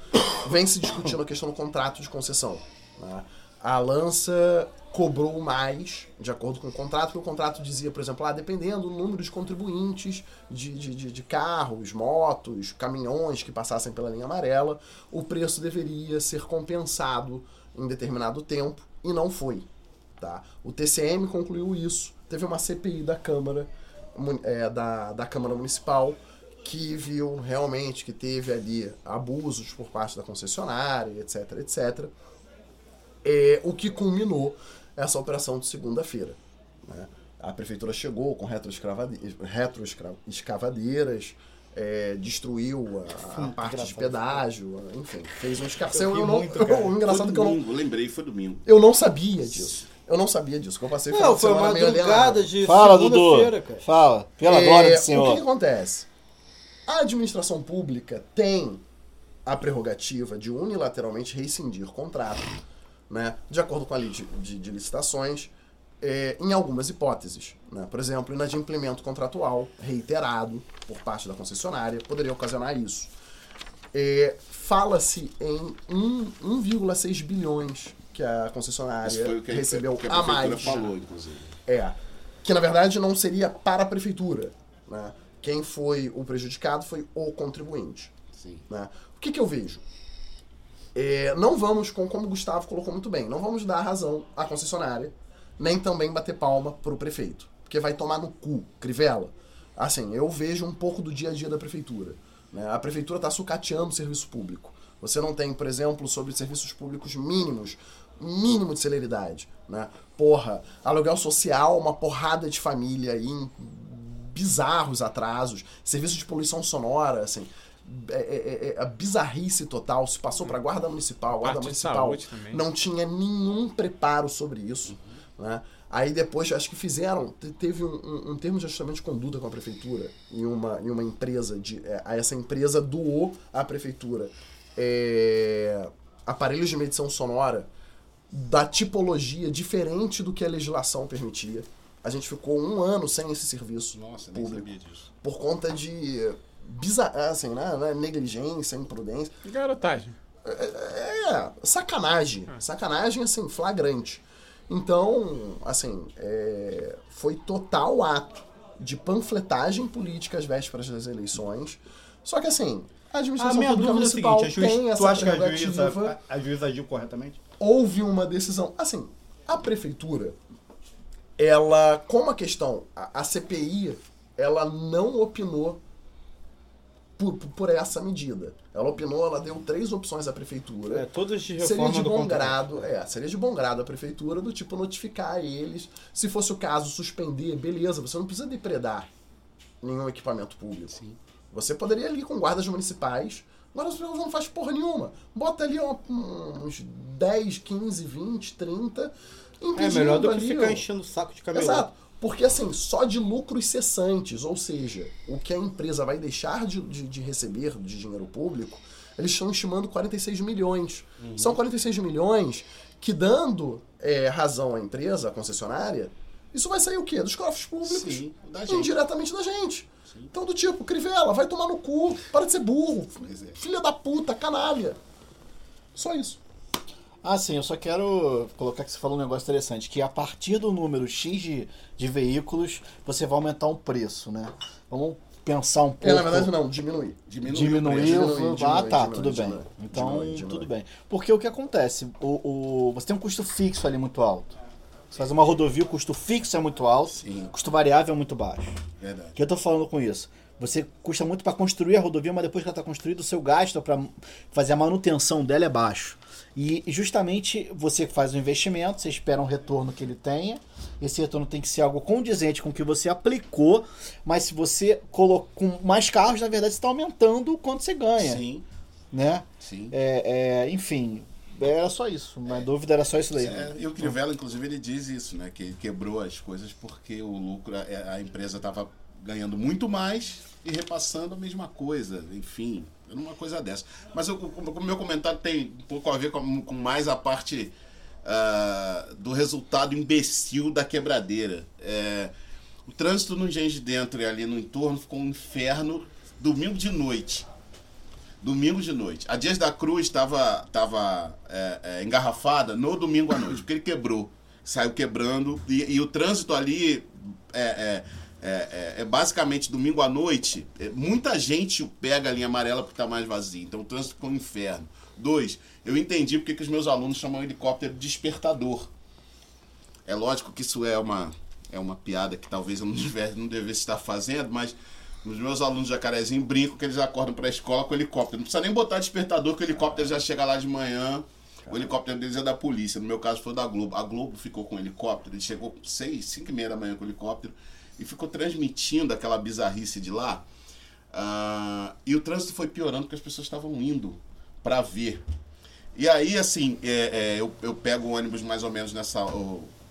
vem se discutindo a questão do contrato de concessão. né? A Lança cobrou mais, de acordo com o contrato, porque o contrato dizia, por exemplo, ah, dependendo do número de contribuintes de, de, de- de carros, motos, caminhões que passassem pela linha amarela, o preço deveria ser compensado em determinado tempo, e não foi. Tá? O TCM concluiu isso. Teve uma CPI da Câmara, é, da, da Câmara Municipal, que viu realmente que teve ali abusos por parte da concessionária, etc, etc. É, o que culminou essa operação de segunda-feira. né? A prefeitura chegou com retroescavadeiras, é, destruiu a, a parte de pedágio, enfim, fez um escarcel. Eu não, muito, o engraçado Foi é que eu não, domingo, lembrei, foi domingo. eu não sabia disso. Eu não sabia disso. que Eu passei Não, foi meio madrugada de Fala, Dudu. segunda-feira, cara. Fala. Pela É, glória do O que, Senhor. acontece? A administração pública tem a prerrogativa de unilateralmente rescindir contrato, né, de acordo com a lei de, de- de licitações, é, em algumas hipóteses. Né? Por exemplo, inadimplemento contratual reiterado por parte da concessionária poderia ocasionar isso. É, Fala-se em um- 1,6 bilhões que a concessionária que recebeu que a a mais. falou, inclusive. É. Que na verdade não seria para a prefeitura. Né? Quem foi o prejudicado foi o contribuinte. Sim. Né? O que, que eu vejo? É, não vamos, com- como o Gustavo colocou muito bem, não vamos dar razão à concessionária nem também bater palma pro prefeito. Porque vai tomar no cu, Crivella. Assim, eu vejo um pouco do dia a dia da prefeitura. né? A prefeitura está sucateando o serviço público. Você não tem, por exemplo, sobre serviços públicos mínimos, mínimo de celeridade. Né? Porra, aluguel social, uma porrada de família aí em bizarros atrasos, serviço de poluição sonora, assim. É, é- é- é a bizarrice total se passou para guarda municipal, a guarda municipal não tinha nenhum preparo sobre isso, né? Aí depois acho que fizeram, te- teve um, um- um termo de ajustamento de conduta com a prefeitura e uma, e uma empresa de, é, a essa empresa doou à prefeitura é, aparelhos de medição sonora da tipologia diferente do que a legislação permitia. A gente ficou um ano sem esse serviço Nossa, nem público sabia disso. por conta de bizar assim, né, né, negligência, imprudência. Garotagem. É, sacanagem. Sacanagem, assim, flagrante. Então, assim, é, foi total ato de panfletagem política às vésperas das eleições. Só que, assim, a A administração minha pública dúvida é municipal seguinte, a juiz, tem tu essa acha que a juíza, a, a juíza agiu corretamente? Houve uma decisão. Assim, a prefeitura, ela, como a questão, a, a CPI, ela não opinou por, por essa medida. Ela opinou, ela deu três opções à prefeitura. É, todas de Seria reforma de do bom grado, é, seria de bom grado a prefeitura do tipo notificar eles. Se fosse o caso, suspender, beleza, você não precisa depredar nenhum equipamento público. Você poderia ir ali com guardas municipais. Agora os não faz porra nenhuma. Bota ali ó, uns 10, 15, 20, 30. É melhor do que ali, ficar ó. enchendo o saco de camelô. Exato. Porque assim, só de lucros cessantes, ou seja, o que a empresa vai deixar de, de, de receber de dinheiro público, eles estão estimando 46 milhões. Uhum. São 46 milhões que, dando é, razão à empresa, à concessionária, isso vai sair o quê? Dos cofres públicos. Sim, da. Indiretamente da gente. Então, do tipo, Crivella, vai tomar no cu, para de ser burro, é. filha da puta, canalha. Só isso. Ah, sim, eu só quero colocar que você falou um negócio interessante, que a partir do número X de, de veículos, você vai aumentar um preço, né? Vamos pensar um pouco. É, na verdade, não, diminuir. Diminuiu. Diminuiu, Diminui, ah, tá, diminui, tudo bem. Então, tudo bem. Porque o que acontece? O, o- você tem um custo fixo ali muito alto. Você faz uma rodovia, o custo fixo é muito alto, Sim. o custo variável é muito baixo. Verdade. O que eu tô falando com isso? Você custa muito para construir a rodovia, mas depois que ela está construída, o seu gasto para fazer a manutenção dela é baixo. E justamente você faz um investimento, você espera um retorno que ele tenha. Esse retorno tem que ser algo condizente com o que você aplicou, mas se você colocou com mais carros, na verdade você está aumentando o quanto você ganha, Sim, né? sim. É, é, enfim, era só isso. Uma dúvida era só isso daí. É, e o Crivella, inclusive, ele diz isso, né? Que ele quebrou as coisas porque o lucro, a, a empresa estava ganhando muito mais e repassando a mesma coisa. Enfim, era uma coisa dessa. Mas o, meu comentário tem um pouco a ver com, com mais a parte ah, do resultado imbecil da quebradeira. É, o trânsito no Engenho de Dentro e ali no entorno ficou um inferno domingo de noite. Domingo de noite. A Dias da Cruz estava tava, é, é, engarrafada no domingo à noite, porque ele quebrou. Saiu quebrando. E, e o trânsito ali é, é, é, basicamente domingo à noite. é, muita gente pega a linha amarela porque está mais vazia. Então o trânsito ficou um inferno. Dois, eu entendi porque que os meus alunos chamam o helicóptero de despertador. É lógico que isso é uma, é uma piada que talvez eu não devesse, não devesse estar fazendo, mas os meus alunos Jacarezinho brincam que eles acordam para a escola com helicóptero. Não precisa nem botar despertador, que o helicóptero já chega lá de manhã. O helicóptero deles é da polícia. No meu caso foi da Globo. A Globo ficou com o helicóptero. Ele chegou 6, 5 e meia da manhã com o helicóptero e ficou transmitindo aquela bizarrice de lá. Ah, e o trânsito foi piorando porque as pessoas estavam indo para ver. E aí, assim, é, é, eu, eu pego o ônibus mais ou menos nessa,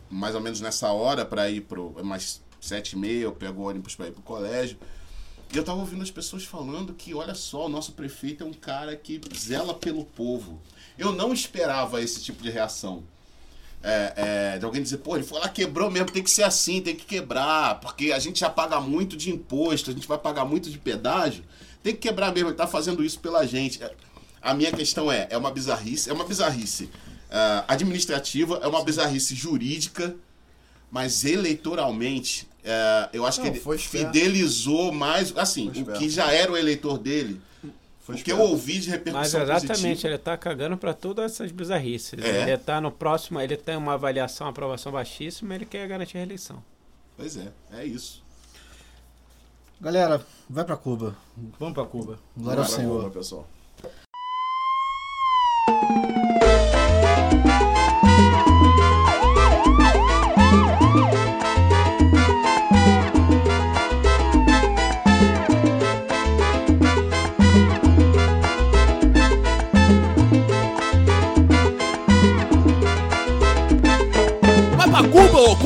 mais ou menos nessa hora para ir pro. é Mais sete e meia, eu pego o ônibus para ir pro colégio. E eu tava ouvindo as pessoas falando que, olha só, o nosso prefeito é um cara que zela pelo povo. Eu não esperava esse tipo de reação. É, é, de alguém dizer, pô, ele foi lá, quebrou mesmo, tem que ser assim, tem que quebrar, porque a gente já paga muito de imposto, a gente vai pagar muito de pedágio, tem que quebrar mesmo, ele tá fazendo isso pela gente. É, A minha questão é, é uma bizarrice, é uma bizarrice ah, administrativa, é uma bizarrice jurídica, mas eleitoralmente, é, eu acho Não, que ele fidelizou mais, assim, Foi o esperto. que já era o eleitor dele, O que eu ouvi de Mas repercussão exatamente, positiva. ele tá cagando pra todas essas bizarrices. É. Ele tá no próximo, ele tem uma avaliação, aprovação baixíssima, ele quer garantir a reeleição. Pois é, é isso. Galera, vai pra Cuba. Vamos pra Cuba. Glória ao Senhor. Cuba, pessoal.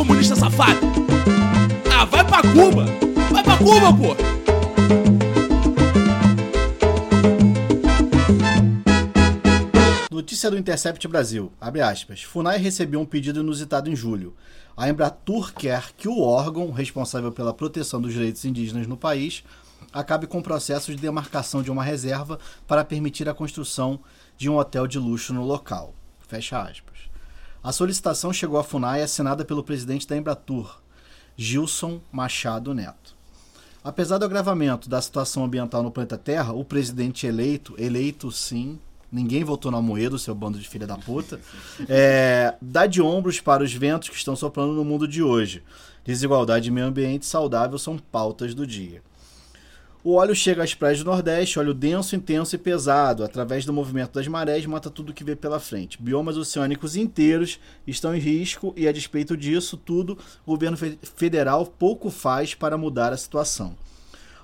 Comunista safado! Ah, vai pra Cuba! Vai pra Cuba, pô! Notícia do Intercept Brasil. Abre aspas. FUNAI recebeu um pedido inusitado em julho. A Embratur quer que o órgão responsável pela proteção dos direitos indígenas no país acabe com o processo de demarcação de uma reserva para permitir a construção de um hotel de luxo no local. Fecha aspas. A solicitação chegou à FUNAI assinada pelo presidente da Embratur, Gilson Machado Neto. Apesar do agravamento da situação ambiental no planeta Terra, o presidente eleito, eleito sim, ninguém votou na Moedo, seu bando de filha da puta, é, dá de ombros para os ventos que estão soprando no mundo de hoje. Desigualdade e meio ambiente saudável são pautas do dia. O óleo chega às praias do Nordeste, óleo denso, intenso e pesado. Através do movimento das marés, mata tudo que vê pela frente. Biomas oceânicos inteiros estão em risco e, a despeito disso tudo, o governo fe- federal pouco faz para mudar a situação.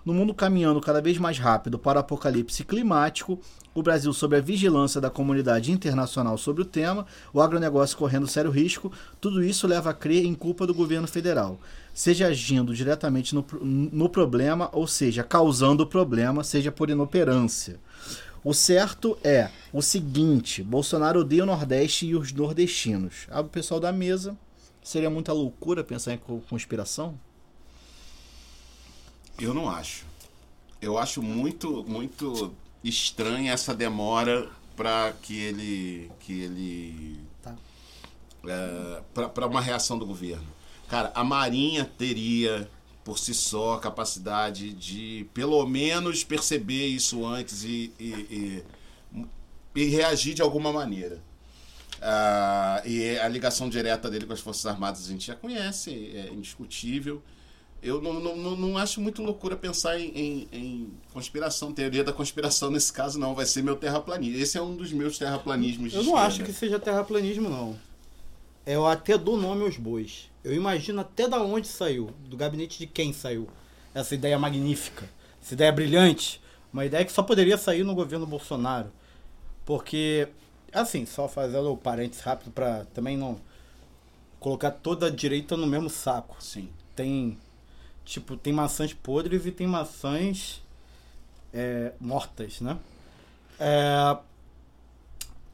No mundo caminhando cada vez mais rápido para o apocalipse climático, o Brasil, sob a vigilância da comunidade internacional sobre o tema, o agronegócio correndo sério risco, tudo isso leva a crer em culpa do governo federal, seja agindo diretamente no, no problema, ou seja, causando o problema, seja por inoperância. O certo é o seguinte: Bolsonaro odeia o Nordeste e os nordestinos. Abre o pessoal da mesa. Seria muita loucura pensar em co- conspiração? Eu não acho. Eu acho muito, muito estranha essa demora para que ele, que ele, Tá. é, para uma reação do governo. Cara, a Marinha teria por si só a capacidade de pelo menos perceber isso antes e, e, e- e reagir de alguma maneira. Ah, e a ligação direta dele com as Forças Armadas a gente já conhece, é indiscutível. Eu não, não, não, acho muito loucura pensar em, em, em conspiração, teoria da conspiração nesse caso, não. Vai ser meu terraplanismo. Esse é um dos meus terraplanismos. Eu não acho esquerda. que seja terraplanismo, não. Eu até dou nome aos bois. Eu imagino até da onde saiu, do gabinete de quem saiu essa ideia magnífica, essa ideia brilhante, uma ideia que só poderia sair no governo Bolsonaro. Porque, assim, só fazendo o parênteses rápido para também não colocar toda a direita no mesmo saco. Sim. Tem, tipo, tem maçãs podres e tem maçãs é, mortas, né? É,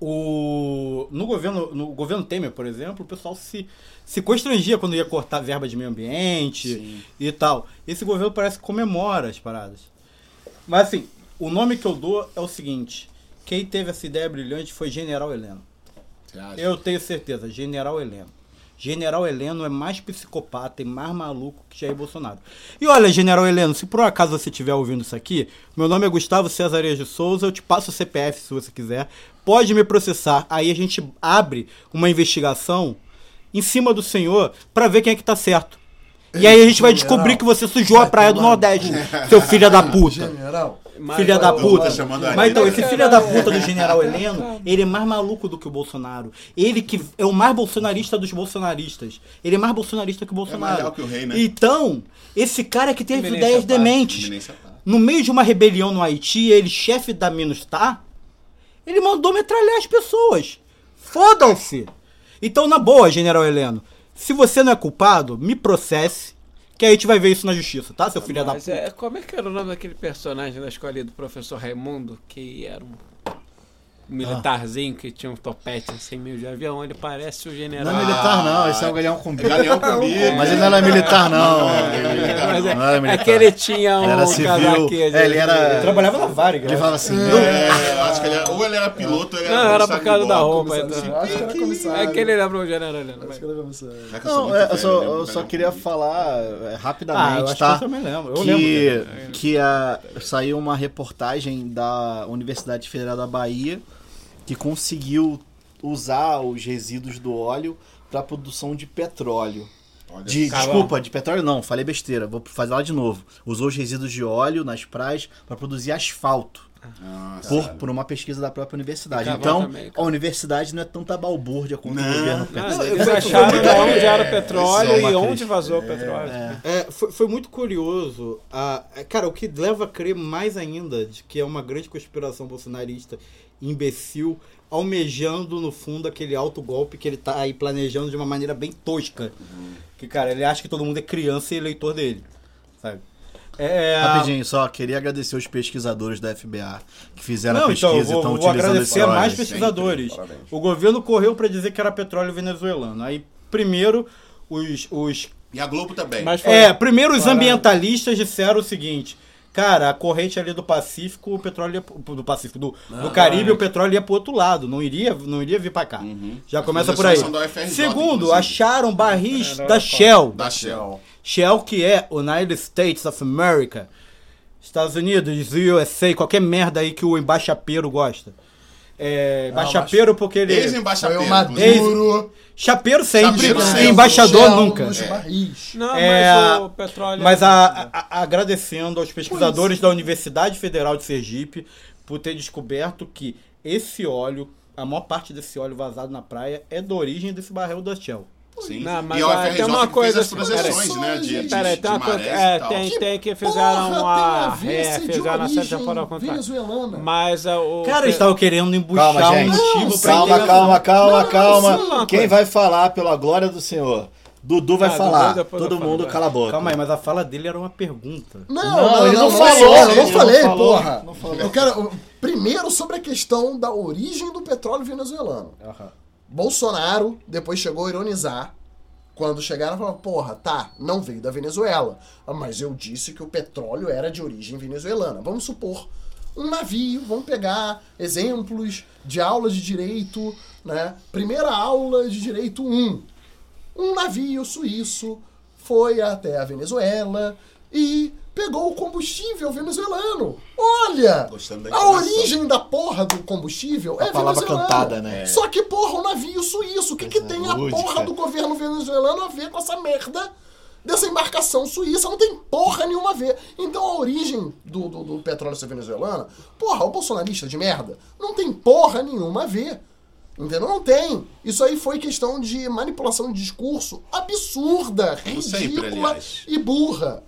o, no, governo, no governo Temer, por exemplo, o pessoal se, se constrangia quando ia cortar verba de meio ambiente e tal. Esse governo parece que comemora as paradas. Mas assim, o nome que eu dou é o seguinte: quem teve essa ideia brilhante foi General Heleno. Eu tenho certeza, General Heleno. General Heleno é mais psicopata e mais maluco que Jair Bolsonaro. E olha, General Heleno, se por um acaso você estiver ouvindo isso aqui, meu nome é Gustavo César de Souza, eu te passo o CPF se você quiser. Pode me processar. Aí a gente abre uma investigação em cima do senhor pra ver quem é que tá certo. E aí a gente vai descobrir que você sujou a praia do Nordeste, seu filho da puta. General, Filha da puta. Tá chamando Mas então, esse filho da puta do general Heleno, ele é mais maluco do que o Bolsonaro. Ele que é o mais bolsonarista dos bolsonaristas. Ele é mais bolsonarista que o Bolsonaro. legal que o rei, né? Então, esse cara que teve Eminência ideias dementes. No meio de uma rebelião no Haiti, ele, chefe da Minustah, ele mandou metralhar as pessoas. Fodam-se! Então, na boa, general Heleno, se você não é culpado, me processe, que aí a gente vai ver isso na justiça, tá, seu filho da Mas puta? é, como é que era o nome daquele personagem da escola ali do professor Raimundo, que era um militarzinho que tinha um topete assim meio de avião, ele parece o general. Não é militar, não. Esse é o Galeão com Galeão comigo. Mas ele não era militar, não. É, Não era é militar. que ele tinha um Era civil. É, ele era- Ele trabalhava na Varig. Ele falava assim, É, acho que ele era, ou ele era piloto ou ele era Não, era por causa da roupa. Comissário, então. acho que era comissário. É que ele lembra o general. né? Acho que era comissário. Não, é, eu só, eu só queria falar é, Ah, eu rapidamente, acho tá? que eu também lembro. Eu que, lembro. que a, saiu uma reportagem da Universidade Federal da Bahia que conseguiu usar os resíduos do óleo para produção de petróleo. De, desculpa, de petróleo não, falei besteira, vou fazer lá de novo. Usou os resíduos de óleo nas praias para produzir asfalto. Nossa. Por, por uma pesquisa da própria universidade. Então, também, a universidade não é tanta balbúrdia quanto o Não. governo Não, eles acharam onde era petróleo Isso é uma e onde vazou o petróleo. É, foi, foi muito curioso. a- é, cara, o que leva a crer mais ainda de que é uma grande conspiração bolsonarista imbecil, almejando no fundo aquele alto golpe que ele tá aí planejando de uma maneira bem tosca. Que, cara, ele acha que todo mundo é criança e eleitor dele. Sabe? É, Rapidinho, só queria agradecer os pesquisadores da FBA que fizeram Não, a pesquisa então, eu e vou, estão vou utilizando agradecer a mais pesquisadores. O governo correu para dizer que era petróleo venezuelano. Aí, primeiro, os, os E a Globo também. Mas foi- É, primeiro os ambientalistas disseram o seguinte. Cara, a corrente ali do Pacífico, o petróleo ia, do Pacífico, do, do Caribe, o petróleo ia pro outro lado, não iria, não iria vir pra cá. Já As começa por aí. Segundo, inclusive. acharam barris da Shell. Da Shell. Shell que é United States of America. Estados Unidos, USA, qualquer merda aí que o embaixapeiro gosta. É, embaixapeiro porque ele... Ex-embaixapeiro. Maduro. Chapeiro sempre, Chapeiro sempre. embaixador Shell nunca. nos barris. Não, É, mas o petróleo. Mas a- a- a- agradecendo aos pesquisadores da Universidade Federal de Sergipe por ter descoberto que esse óleo, a maior parte desse óleo vazado na praia é da origem desse barril da Shell. Sim. Não, mas e a tem uma que coisa fez as assim, projeções, né? De, Peraí, tem uma coisa. É, e tal. tem, Que tem que fizeram uma. a ver É, fizeram a forma contrária. venezuelana? Mas ah, o. Cara, eles estavam querendo embuchar Calma, um gente. motivo pra Calma, calma, calma, calma. uma Quem vai falar pela glória do Senhor? Dudu vai Ah, falar. Todo falo, mundo cala a boca. Calma aí, mas a fala dele era uma pergunta. Não, Não, não, ele não, não falou, é, eu não falei, falou, porra. não falou. Eu quero. Primeiro sobre a questão da origem do petróleo venezuelano. Bolsonaro depois chegou a ironizar. Quando chegaram, falaram, porra, tá, não veio da Venezuela. Ah, Mas eu disse que o petróleo era de origem venezuelana. Vamos supor, um navio, vamos pegar exemplos de aulas de direito, né? Primeira aula de direito 1. Um navio suíço foi até a Venezuela e pegou o combustível venezuelano. Olha! Gostando da A origem da porra do combustível é palavra venezuelana. cantada, né? Só que, porra, um navio suíço. O que, que tem a lúdica. porra do governo venezuelano a ver com essa merda dessa embarcação suíça? Não tem porra nenhuma a ver. Então a origem do, do, do petróleo ser venezuelana, porra, o bolsonarista de merda, não tem porra nenhuma a ver. Entendeu? Não tem. Isso aí foi questão de manipulação de discurso absurda, sempre, ridícula aliás. e burra.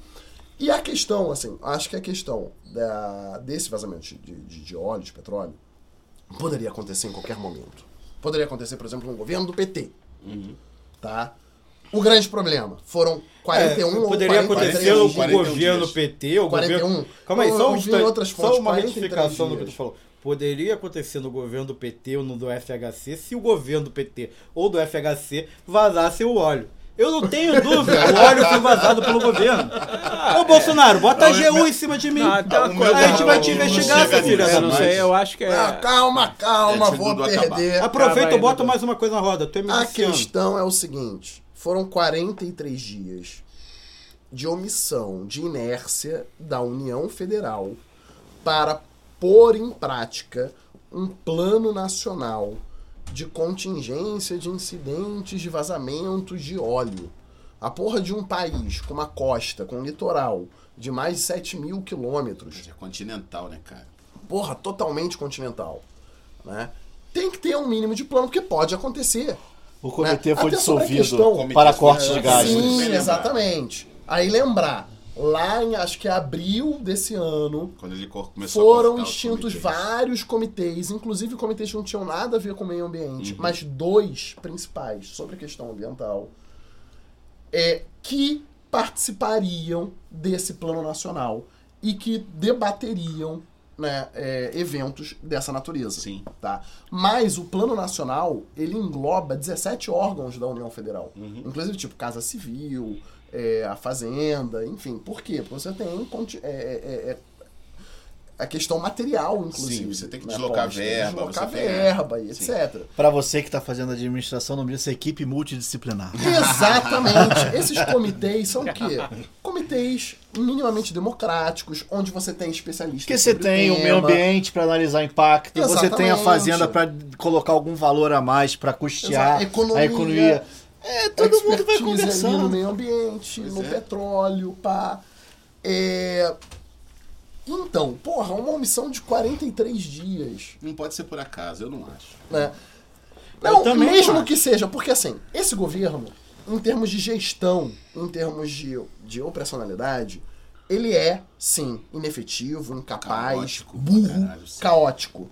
E a questão, assim, acho que a questão da- desse vazamento de, de, de óleo, de petróleo, poderia acontecer em qualquer momento. Poderia acontecer, por exemplo, no governo do PT. Tá? O grande problema foram 41 É, ou poderia 43 acontecer no dias. 41 governo dias. PT, o 41. governo... Calma aí, só, um instante, só uma 43 retificação do que tu falou. Poderia acontecer no governo do PT ou no do FHC se o governo do PT ou do FHC vazasse o óleo. Eu não tenho dúvida, o óleo foi vazado pelo governo. Ô Bolsonaro, bota a GU em cima de mim. Não, O coisa- meu a gente vai te investigar, nisso, da Eu não sei, eu acho que é. Ah, calma, calma, É, vou perder. Aproveita e bota mais uma coisa na roda. A questão é o seguinte: foram 43 dias de omissão, de inércia da União Federal para pôr em prática um plano nacional de contingência de incidentes de vazamentos de óleo. A porra de um país com uma costa, com um litoral de mais de 7 mil quilômetros, É continental, né, cara? porra, totalmente continental, né? Tem que ter um mínimo de plano, porque pode acontecer. O comitê Né? foi Até dissolvido questão- para Comitê corte foi- de gás. Sim, exatamente. Aí lembrar, lá em acho que é abril desse ano, Quando ele começou a foram os extintos comitês. vários comitês, inclusive comitês que não tinham nada a ver com o meio ambiente, Uhum. mas dois principais sobre a questão ambiental, é, que participariam desse plano nacional e que debateriam né, é, eventos dessa natureza. Sim. Tá? Mas o plano nacional, ele engloba 17 órgãos da União Federal. Uhum. Inclusive, tipo, Casa Civil, é, a fazenda, enfim. Por quê? Porque você tem conti- é, é, é, a questão material, inclusive. Sim, você tem que né? deslocar Pode verba, Deslocar você tem- verba e etc. Pra você que tá fazendo administração, não precisa equipe multidisciplinar. Exatamente. Esses comitês são o quê? Comitês minimamente democráticos, onde você tem especialistas. Porque você tem o tema. meio ambiente para analisar impacto, você tem a Exatamente. fazenda para colocar algum valor a mais para custear Exato. Economia. a economia. É, todo mundo vai ali conversando. no meio ambiente, no é. petróleo, pá. É... Então, porra, uma omissão de 43 dias. Não pode ser por acaso, eu não acho. né? Não, mesmo acho. que seja, porque assim, esse governo, em termos de gestão, em termos de, de operacionalidade, ele é, sim, inefetivo, incapaz, Caótico, burro, caralho, caótico.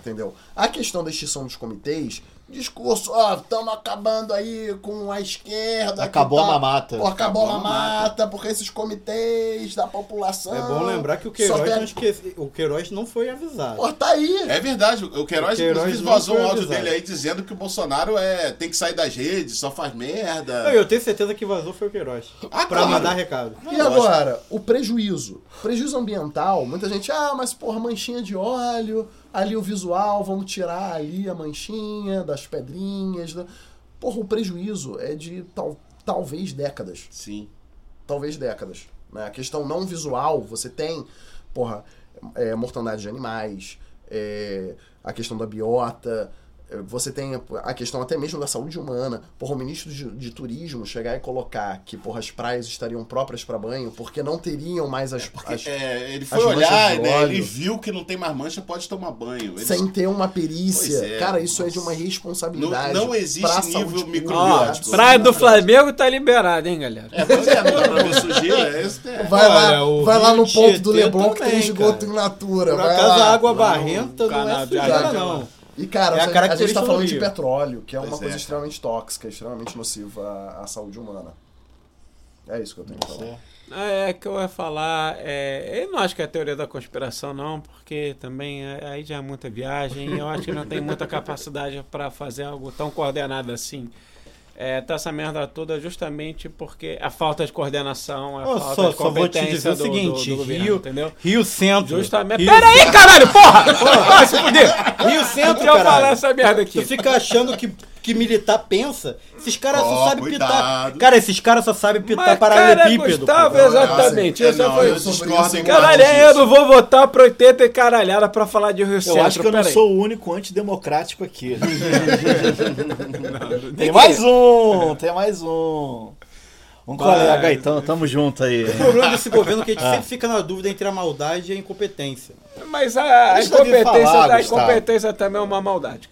Entendeu? A questão da extinção dos comitês, discurso, ó, estamos acabando aí com a esquerda. que Acabou a tá- mamata. Pô, acabou, Acabou a a mamata, porque esses comitês da população. É bom lembrar que o Queiroz, pega- não esquece, o Queiroz não foi avisado. Pô, tá aí. É verdade, o Queiroz, O Queiroz vazou um áudio avisado. dele aí dizendo que o Bolsonaro é, tem que sair das redes, só faz merda. Não, eu tenho certeza que vazou foi o Queiroz. Ah, pra claro. mandar recado. E agora, o prejuízo. Prejuízo ambiental, muita gente, ah, mas porra, manchinha de óleo, ali o visual, vamos tirar ali a manchinha das pedrinhas. Da... Porra, o prejuízo é de tal, talvez décadas. Sim. Talvez décadas. Né? A questão não visual, você tem, porra, é, mortandade de animais, é, a questão da biota, é, você tem a questão até mesmo da saúde humana. Porra, o ministro de, de turismo chegar e colocar que, porra, as praias estariam próprias para banho, porque não teriam mais as... as É, ele foi olhar, de né? óleo. Ele viu que não tem mais mancha, pode tomar banho. Ele- sem ter uma perícia. É, Cara, isso é de uma responsabilidade. Não- não existe pra nível microbiótico. Praia do Flamengo tá liberada, hein, galera? É, é, não dá pra ver sujeira. é isso, é. Vai lá, Olha, vai lá no ponto do Leblon que tem também, esgoto cara. in natura. Por vai acaso lá. a água Não, barrenta não, canal é sujeira, não. E, cara, É a a, gente tá falando do de petróleo, que é Pois uma coisa é. extremamente tóxica, extremamente nociva à, à saúde humana. É isso que eu tenho que falar. É que eu ia falar. É, eu não acho que é teoria da conspiração, não, porque também é- aí já é muita viagem e eu acho que não tem muita capacidade para fazer algo tão coordenado assim. É, tá essa merda toda justamente porque a falta de coordenação, a falta só, de só vou te competência dizer o do, seguinte, do, do governo, Rio, entendeu? Rio Centro. Justamente. Rio Pera aí, caralho, porra! Vai se fuder! Rio Centro, eu falar essa merda aqui. Tu fica achando que, que militar pensa. Esses caras Ó, só sabem pitar. Cara, esses caras só sabem pitar Mas, paralelepípedo. cara, Gustavo, exatamente. É, Essa não, foi... eu discordo em Caralho, parte eu não vou votar pro 80 e caralhada pra falar de Rio Eu Centro. acho que eu não peraí. sou o único antidemocrático aqui. tem mais um, tem mais um. Um colega, então, tamo junto aí. O problema desse governo é que a gente sempre fica na dúvida entre a maldade e a incompetência. Mas a, a incompetência, falar, a incompetência também é uma maldade.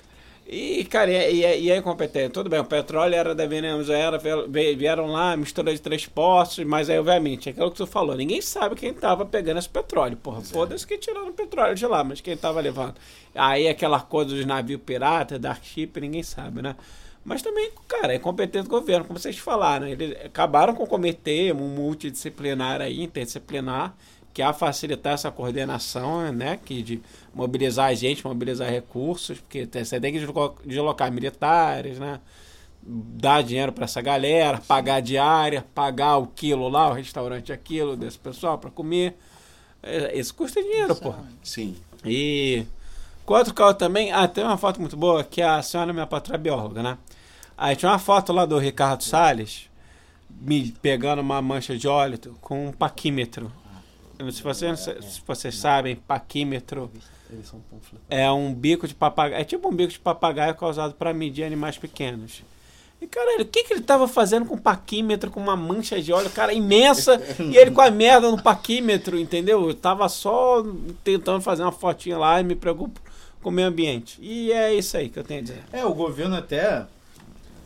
E, cara, e, e, e a incompetência? Tudo bem, o petróleo era da Venezuela, ve- vieram lá, mistura de três postos, mas aí, obviamente, é aquilo que tu falou, ninguém sabe quem tava pegando esse petróleo. Porra, foda-se que tiraram o petróleo de lá, mas quem tava levando. Aí aquela coisa dos navios piratas, dark ship, ninguém sabe, né? Mas também, cara, é competente do governo, como vocês falaram. Eles acabaram com o comitê um multidisciplinar aí, interdisciplinar, que é a facilitar essa coordenação, né? Que de mobilizar a gente, mobilizar recursos, porque você tem que deslo- deslocar militares, né? Dar dinheiro para essa galera, pagar diária, pagar o quilo lá, o restaurante aquilo desse pessoal para comer. É, Isso custa dinheiro, porra. Sim. E outro carro também, ah, tem uma foto muito boa que a senhora, minha patroa, é bióloga, né? Aí tinha uma foto lá do Ricardo Salles me pegando uma mancha de óleo com um paquímetro. Se vocês, se vocês sabem, paquímetro é um bico de papagaio. É tipo um bico de papagaio causado para medir animais pequenos. E caralho, o que, que ele tava fazendo com um paquímetro, com uma mancha de óleo, cara, imensa, e ele com a merda no paquímetro, entendeu? Eu tava só tentando fazer uma fotinha lá e me preocupo com o meio ambiente. E é isso aí que eu tenho a dizer. É, o governo até.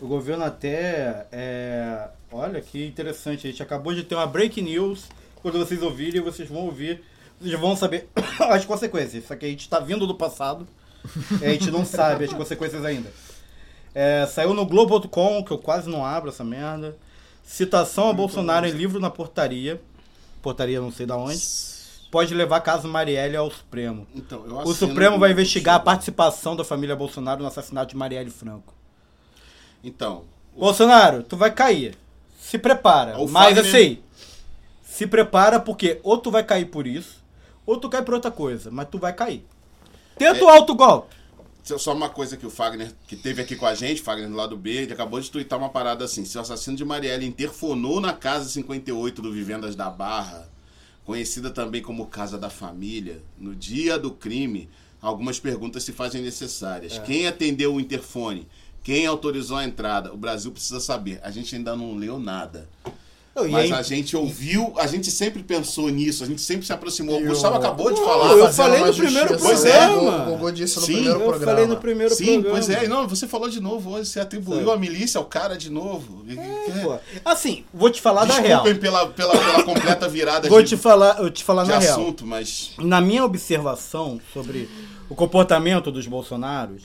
O governo até. É, olha que interessante. A gente acabou de ter uma break news. Quando vocês ouvirem, vocês vão ouvir. Vocês vão saber as consequências. Só que a gente está vindo do passado. e a gente não sabe as consequências ainda. É, saiu no Globo.com, que eu quase não abro essa merda. Citação a Bolsonaro em livro na portaria. Portaria não sei da onde. Pode levar caso Marielle ao Supremo. Então, O Supremo vai investigar a participação da família Bolsonaro no assassinato de Marielle Franco. Então, Bolsonaro, tu vai cair. Se prepara. O Mas Fagner- assim, se prepara porque ou tu vai cair por isso, ou tu cai por outra coisa, mas tu vai cair. Tenta o alto golpe. Só- uma coisa que o Fagner, que teve aqui com a gente, Fagner do lado B, ele acabou de twittar uma parada assim. Se o assassino de Marielle interfonou na Casa 58 do Vivendas da Barra, conhecida também como Casa da Família, no dia do crime, algumas perguntas se fazem necessárias. Quem atendeu o interfone? Quem autorizou a entrada? O Brasil precisa saber. A gente ainda não leu nada. Não, Mas aí- a gente ouviu, a gente sempre pensou nisso, a gente sempre se aproximou. O Gustavo acabou de falar. eu Fazendo falei no primeiro né? é, O. Gogô disse no Sim, primeiro eu programa. falei no primeiro Sim, programa. pois é. Não, você falou de novo hoje, você atribuiu Sabe. a milícia ao cara de novo. É, pô. Assim, vou te falar da real. Desculpem pela, pela, pela completa virada Vou de, te falar, eu te falar de na real. assunto, mas... Na minha observação sobre o comportamento dos bolsonaros,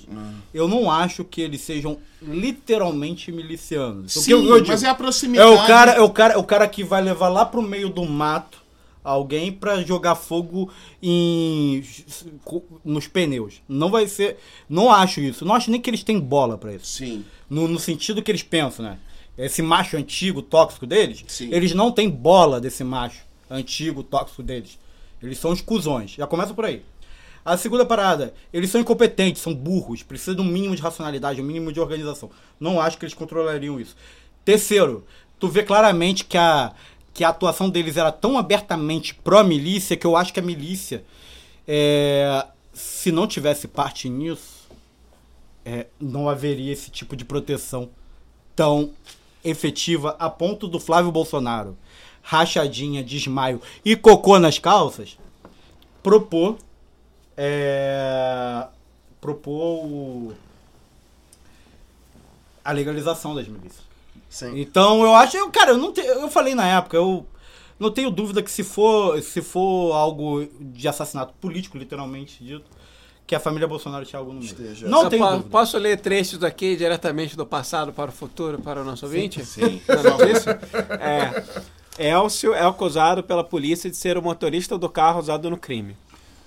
eu não acho que eles sejam literalmente milicianos. Sim, eu- eu digo? mas é a É proximidade. o cara, é o cara, é o cara que vai levar lá pro meio do mato alguém pra jogar fogo em nos pneus. Não vai ser, não acho isso. Não acho nem que eles têm bola pra isso. Sim. No, no sentido que eles pensam, né? Esse macho antigo, tóxico deles, Sim. eles não têm bola desse macho antigo, tóxico deles. Eles são os cuzões. Já começa por aí. A segunda parada, eles são incompetentes, são burros, precisam de um mínimo de racionalidade, um mínimo de organização. Não acho que eles controlariam isso. Terceiro, tu vê claramente que a, que a atuação deles era tão abertamente pró-milícia que eu acho que a milícia, é, se não tivesse parte nisso, é, não haveria esse tipo de proteção tão efetiva a ponto do Flávio Bolsonaro, rachadinha, desmaio e cocô nas calças, propor é, propor o- a legalização das milícias. Sim. Então eu acho, eu, cara, eu não te, eu falei na época, eu não tenho dúvida que se for se for algo de assassinato político, literalmente dito, que a família Bolsonaro tinha algo no meio. Esteja. Não Eu tenho dúvida. Posso ler trechos aqui diretamente do passado para o futuro para o nosso ouvinte? Sim. Na notícia? É. Elcio é acusado pela polícia de ser o motorista do carro usado no crime.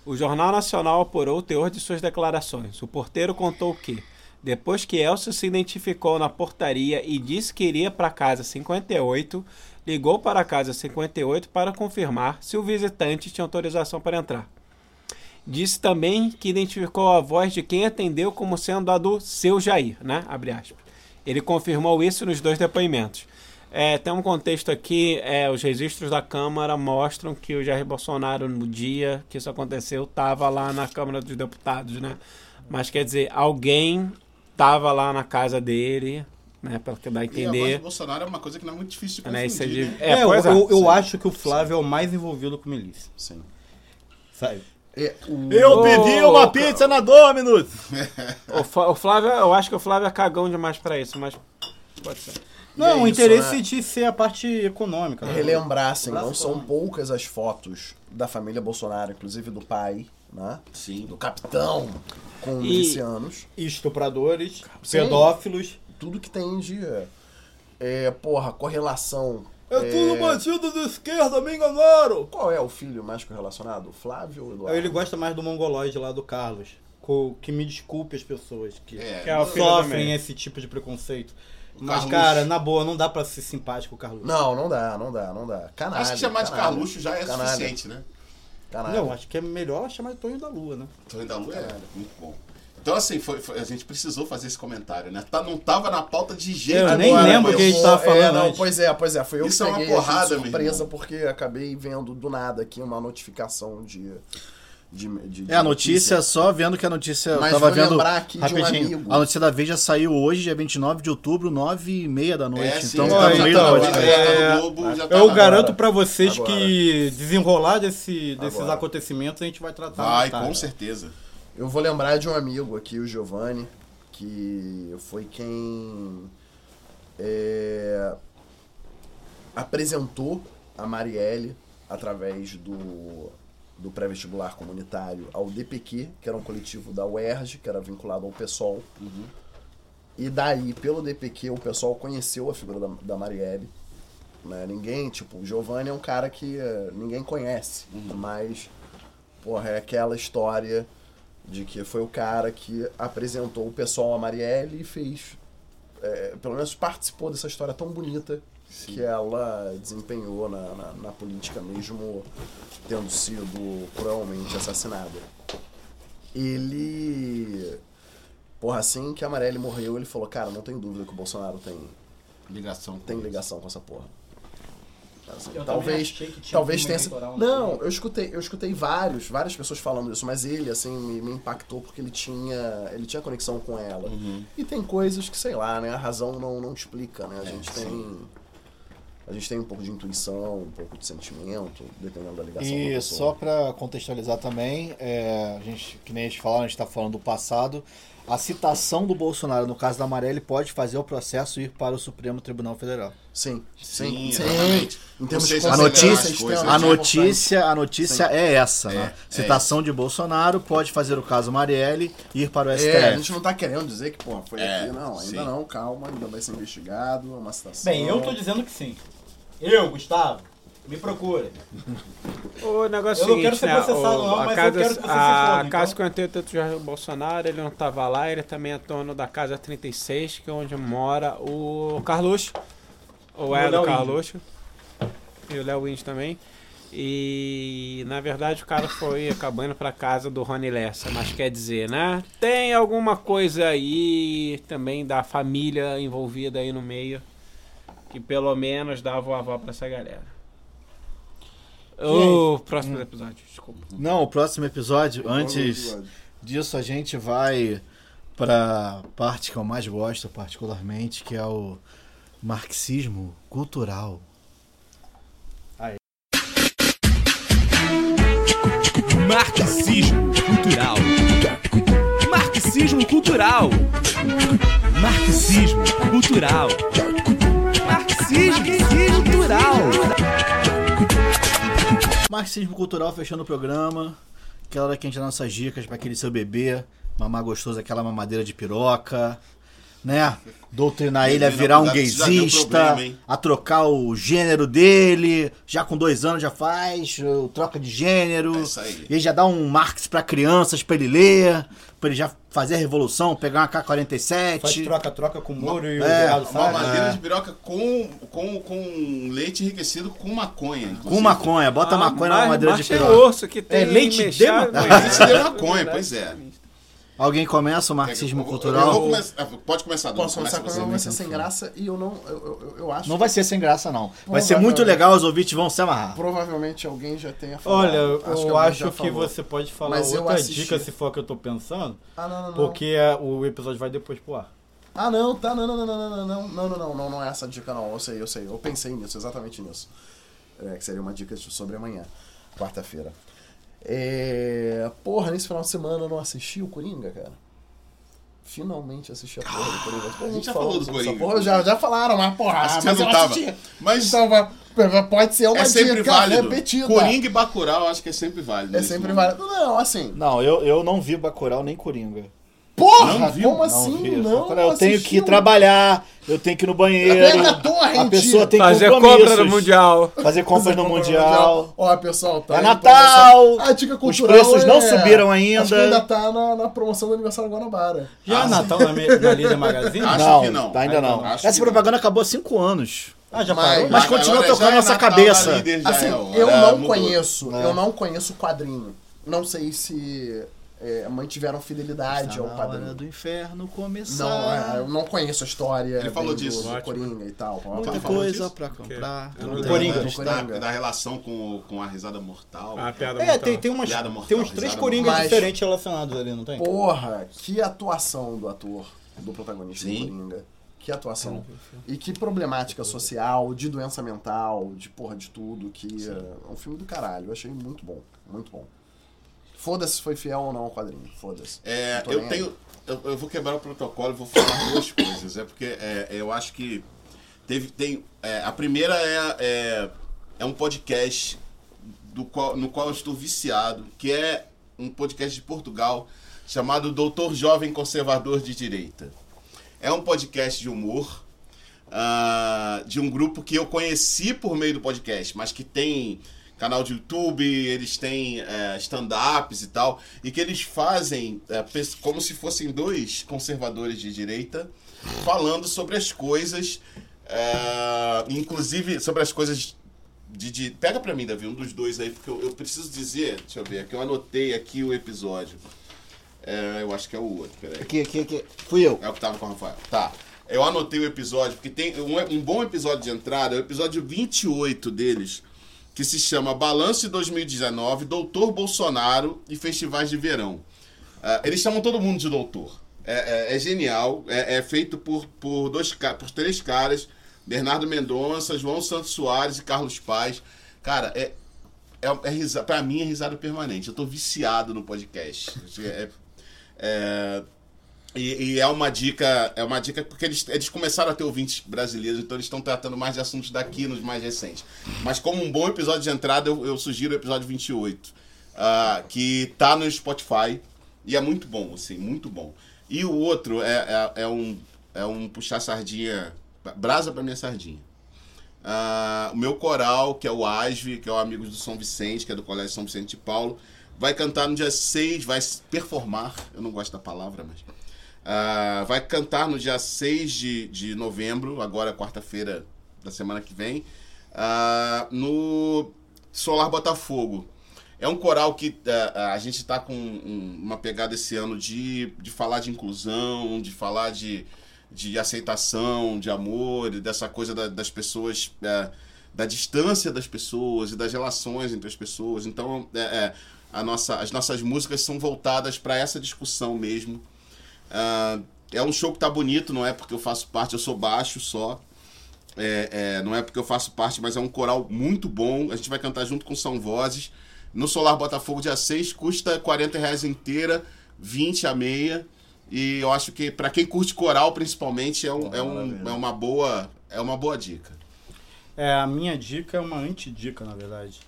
O Jornal Nacional apurou o teor de suas declarações. O porteiro contou que, depois que Elcio se identificou na portaria e disse que iria para a casa 58, ligou para a casa 58 para confirmar se o visitante tinha autorização para entrar. Disse também que identificou a voz de quem atendeu como sendo a do seu Jair, né? Ele confirmou isso nos dois depoimentos. É, tem um contexto aqui, é, os registros da Câmara mostram que o Jair Bolsonaro, no dia que isso aconteceu, estava lá na Câmara dos Deputados, né? Mas quer dizer, alguém estava lá na casa dele, né? Que dá a E a voz entender. do Bolsonaro é uma coisa que não é muito difícil de Né, confundir, é de- né? É, eu, pois é. eu, eu Sim. acho que o Flávio é o mais envolvido com milícia. Sim. Sabe? É, o- Eu pedi uma pizza na Dominus! O, Flávio, eu acho que o Flávio é cagão demais pra isso, mas pode ser. Não, é o interesse né? de ser a parte econômica. né? relembrar, assim, não são poucas as fotos da família Bolsonaro, inclusive do pai, né? Sim. Do capitão com E- milicianos. Estupradores, Sim. pedófilos. Tudo que tem de. É, porra, correlação. bandido de esquerda, me enganaram! Qual é o filho mais correlacionado? O Flávio ou Eduardo? Ele gosta mais do mongoloide lá do Carlos. Que me desculpe as pessoas que, É, Que é sofrem esse tipo de preconceito. O Mas, Carluxo. cara, na boa, não dá pra ser simpático com o Carlos. Não, não dá, não dá, não dá. Canalha. Acho que chamar de canalha, Carluxo já é canalha, suficiente, né? Canalha. Não, acho que é melhor chamar de Tonho da Lua, né? Torre da Lua é muito bom. Então, assim, foi, foi- a gente precisou fazer esse comentário, né? Tá, não tava na pauta de jeito Eu nenhum, nem lembro mas que a gente eu- tava falando é, não, antes. Pois é, pois é. Foi eu Isso que é uma porrada, surpresa porque acabei vendo do nada aqui uma notificação de. De, de- de É, a notícia, só vendo que a notícia. Mas eu tava vou vendo. lembrar aqui de um rapidinho. amigo. A notícia da Veja saiu hoje, dia 29 de outubro, 9 e meia da noite. É, sim, então já tá tá- no meio já do tá- tá É, Globo, tá Eu garanto pra vocês Agora. que desenrolar desse, desses Agora. acontecimentos a gente vai tratar. Vai, tarde. com certeza. Eu vou lembrar de um amigo aqui, o Giovanni, que foi quem é, apresentou a Marielle através do, do pré-vestibular comunitário ao DPQ, que era um coletivo da UERJ, que era vinculado ao PSOL. E daí, pelo DPQ, o pessoal conheceu a figura da, da Marielle. Né? Ninguém, tipo, o Giovanni é um cara que eh, ninguém conhece, mas, porra, é aquela história de que foi o cara que apresentou o pessoal a Marielle e fez, é, pelo menos participou dessa história tão bonita que ela desempenhou na, na, na política mesmo tendo sido cruelmente assassinada. Ele. Porra, assim que a Amarelli morreu, ele falou, cara, não tem dúvida que o Bolsonaro tem, Ligação. tem ligação com essa porra. Assim, talvez achei que tinha talvez tenha sido. no Não, eu escutei, eu escutei vários, várias pessoas falando isso, mas ele assim me, me impactou porque ele tinha, ele tinha conexão com ela. Uhum. E tem coisas que, sei lá, né, a razão não, não explica, É, né? A gente tem a gente tem um pouco de intuição, um pouco de sentimento, dependendo da ligação E só pra contextualizar também, é, a gente, que nem a gente falaram, a gente tá falando do passado. A citação do Bolsonaro, no caso da Amarelli, pode fazer o processo ir para o Supremo Tribunal Federal. Sim, Sim, sim, exatamente. Em termos de A aceleram notícia, coisas, a notícia, a notícia Sim. é essa, né? É, Citação de Bolsonaro pode fazer o caso Marielle ir para o STF. É, a gente não tá querendo dizer que, pô, foi É, aqui, não, ainda sim. não, calma, ainda vai ser investigado, é uma citação. Bem, eu tô dizendo que sim. Eu, Gustavo, me procura. O negócio Eu não seguinte, quero ser né? processado, o, não, a mas eu casa, quero que você se a então. casa 58 do Jair Bolsonaro, ele não tava lá, ele também é dono da casa 36, que é onde mora o Carluxo. Ou é do Carluxo. E o Léo Winch também. E na verdade o cara foi acabando pra casa do Rony Lessa, mas quer dizer, né? Tem alguma coisa aí também da família envolvida aí no meio que pelo menos dava o aval pra essa galera. O próximo episódio, desculpa. Não, o próximo episódio, antes episódio. disso, a gente vai pra parte que eu mais gosto, particularmente, que é o marxismo cultural. Marxismo cultural. Marxismo cultural. Marxismo cultural. Marxismo cultural. Marxismo cultural fechando o programa. Aquela hora que a gente dá nossas dicas pra aquele seu bebê mamar gostoso aquela mamadeira de piroca, né? Doutrinar ele a virar um gaysista, a trocar o gênero dele. Já com dois anos já faz, troca de gênero. É isso aí. E já dá um Marx pra crianças pra ele ler, pra ele já fazer a revolução, pegar uma K-47. Faz troca-troca com o Moro e o É, Geraldo Uma madeira de piroca com, com, com leite enriquecido com maconha. Com inclusive. maconha, bota Ah, maconha na mas- mamadeira de piroca. osso que tem É leite de maconha. Leite de maconha, pois é. Alguém começa o marxismo Eu cultural? eu vou começar- pode começar. Posso começar com Começa vai ser sem graça e eu não. Eu, eu, eu acho Não vai ser sem graça, não. Vai ser muito legal, os ouvintes vão se amarrar. Provavelmente alguém já tenha falado. Olha, eu acho que falou. você pode falar Mas eu outra dica se for a que eu tô pensando, Ah, não, não, não. porque é, o episódio vai depois pro ar. Ah, não, tá, não, não, não, não, não, não, não, não, não, não, não é essa dica não, eu sei, eu sei, eu pensei nisso, exatamente nisso. É, que seria uma dica sobre amanhã, quarta-feira. É... Porra, nesse final de semana eu não assisti o Coringa, cara. Finalmente assisti a porra do Coringa. Pô, a gente já falou do essa Coringa. Porra, já, já falaram, mas porra, Acho que mas eu não tava. assisti. Mas Então, vai- pode ser uma é sempre dica válido. repetida. Coringa e Bacurau, acho que é sempre válido. É sempre momento. válido. Não, assim, Não, eu, eu não vi Bacurau nem Coringa. Porra, Não como assim vi. não Bacurau, eu tenho que trabalhar, eu tenho que ir no banheiro. Torre, a pessoa tem Fazer compromissos. compra no Mundial. Fazer compras no Mundial. Ó, pessoal, tá É Natal! A dica Os cultural preços não é- subiram ainda. Acho que ainda tá na, na promoção do aniversário Guanabara. Já é Natal na, na Líder Magazine? Acho não, que não. tá ainda não. Acho Essa propaganda acabou há cinco anos. Ah, já Mas- parou? Mas Agora continua já tocando é nossa Natal cabeça. Líder, Assim, é, eu é, não conheço, É. eu não conheço o quadrinho. Não sei se é, mantiveram fidelidade Tá ao na hora do inferno começar. Não, é, eu não conheço a história Ele falou disso. do. Coringa e tal. Muita coisa pra comprar. Não não Coringa. Da, Coringa. da relação com, com a risada mortal. A piada É, mortal. tem, tem, umas, Piada mortal, tem uns três Coringas mortal. diferentes relacionados ali, não tem? Porra, que atuação do ator, do protagonista Sim. do Coringa. Que atuação. E que problemática social, de doença mental, de porra de tudo, que é um filme do caralho. Eu achei muito bom, muito bom. Foda-se se foi fiel ou não ao quadrinho, foda-se. É, eu tenho. Eu, eu vou quebrar o protocolo e vou falar duas coisas. É porque é, eu acho que teve. Tem, é, a primeira é, é, é um podcast do qual, no qual eu estou viciado, que é um podcast de Portugal chamado Doutor Jovem Conservador de Direita. É um podcast de humor ah, de um grupo que eu conheci por meio do podcast, mas que tem canal de YouTube, eles têm eh, stand-ups e tal, e que eles fazem pes- como se fossem dois conservadores de direita falando sobre as coisas É, inclusive, sobre as coisas de, de- Pega pra mim, Davi, um dos dois aí, porque eu, eu preciso dizer, deixa eu ver, que eu anotei aqui o episódio. É, eu acho que é o outro, peraí. Aqui, aqui, aqui. Fui eu. É o que tava com o Rafael. Tá. Eu anotei o episódio, porque tem um, um bom episódio de entrada, é o episódio 28 deles, que se chama Balanço de 2019, Doutor Bolsonaro e Festivais de Verão. Ah, eles chamam todo mundo de doutor. É, é- é genial, é, é feito por, por, dois, por três caras, Bernardo Mendonça, João Santos Soares e Carlos Paz. Cara, é, é, é risa, pra mim é risada permanente. Eu tô viciado no podcast. É, é, e, e é uma dica, é uma dica porque eles, eles começaram a ter ouvintes brasileiros, então eles estão tratando mais de assuntos daqui nos mais recentes. Mas como um bom episódio de entrada, eu, eu sugiro o episódio 28, ah, que tá no Spotify e é muito bom, assim, muito bom. E o outro é, é, é um, é um puxar sardinha, brasa pra minha sardinha. Ah, o meu coral, que é o ASV, que é o Amigos do São Vicente, que é do Colégio São Vicente de Paulo, vai cantar no dia 6, vai performar, eu não gosto da palavra, mas. Ah, vai cantar no dia 6 de, de novembro, agora quarta-feira da semana que vem, ah, no Solar Botafogo. É um coral que ah, a gente está com um- uma pegada esse ano de, de falar de inclusão, de falar de, de aceitação, de amor, dessa coisa da- das pessoas, da distância das pessoas e das relações entre as pessoas. Então, é, é, a nossa, as nossas músicas são voltadas para essa discussão mesmo. Ah, é um show que tá bonito, não é porque eu faço parte, eu sou baixo só. É, é, não é porque eu faço parte, mas é um coral muito bom. A gente vai cantar junto com São Vozes. No Solar Botafogo, dia 6, custa 40 reais inteira, 20 a meia. E eu acho que para quem curte coral, principalmente, é, um, é, um, é, uma boa, é uma boa dica. É, a minha dica é uma antidica, na verdade.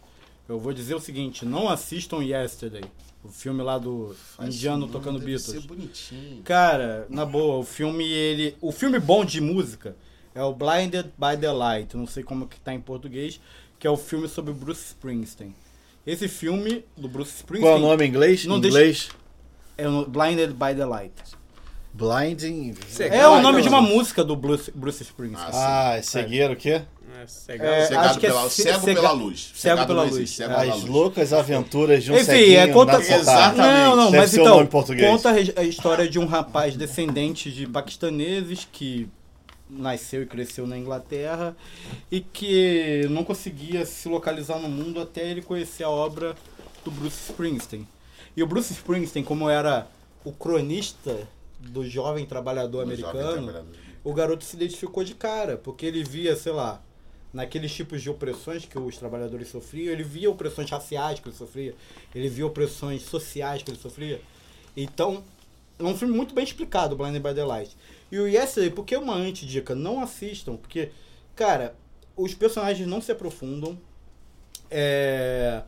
Eu vou dizer o seguinte, não assistam Yesterday, o filme lá do indiano tocando Deve Beatles. ser bonitinho. Cara, na boa, o filme ele, o filme bom de música é o Blinded by the Light, não sei como que tá em português, que é o filme sobre o Bruce Springsteen. Esse filme do Bruce Springsteen Qual é o nome em inglês? Não Em deixa- inglês? é o Blinded by the Light. Blinding. É o nome de uma música do Bruce, Bruce Springsteen. Ah, é cegueiro o quê? É, É, Cegado é pela- ce- cego cega- pela luz. Cego Cegado pela luz. existe, cego É. pela As luz. loucas aventuras de um Enfim, ceguinho é conta. Exatamente. Não, não, Deve mas então, conta a história de um rapaz descendente de paquistaneses que nasceu e cresceu na Inglaterra e que não conseguia se localizar no mundo até ele conhecer a obra do Bruce Springsteen. E o Bruce Springsteen, como era o cronista do jovem trabalhador Do jovem americano, trabalhador. o garoto se identificou de cara, porque ele via, sei lá, naqueles tipos de opressões que os trabalhadores sofriam, ele via opressões raciais que ele sofria, ele via opressões sociais que ele sofria. Então, é um filme muito bem explicado, Blinded by the Light. E o Yesterday, por que uma antidica? Não assistam, porque, cara, os personagens não se aprofundam, é,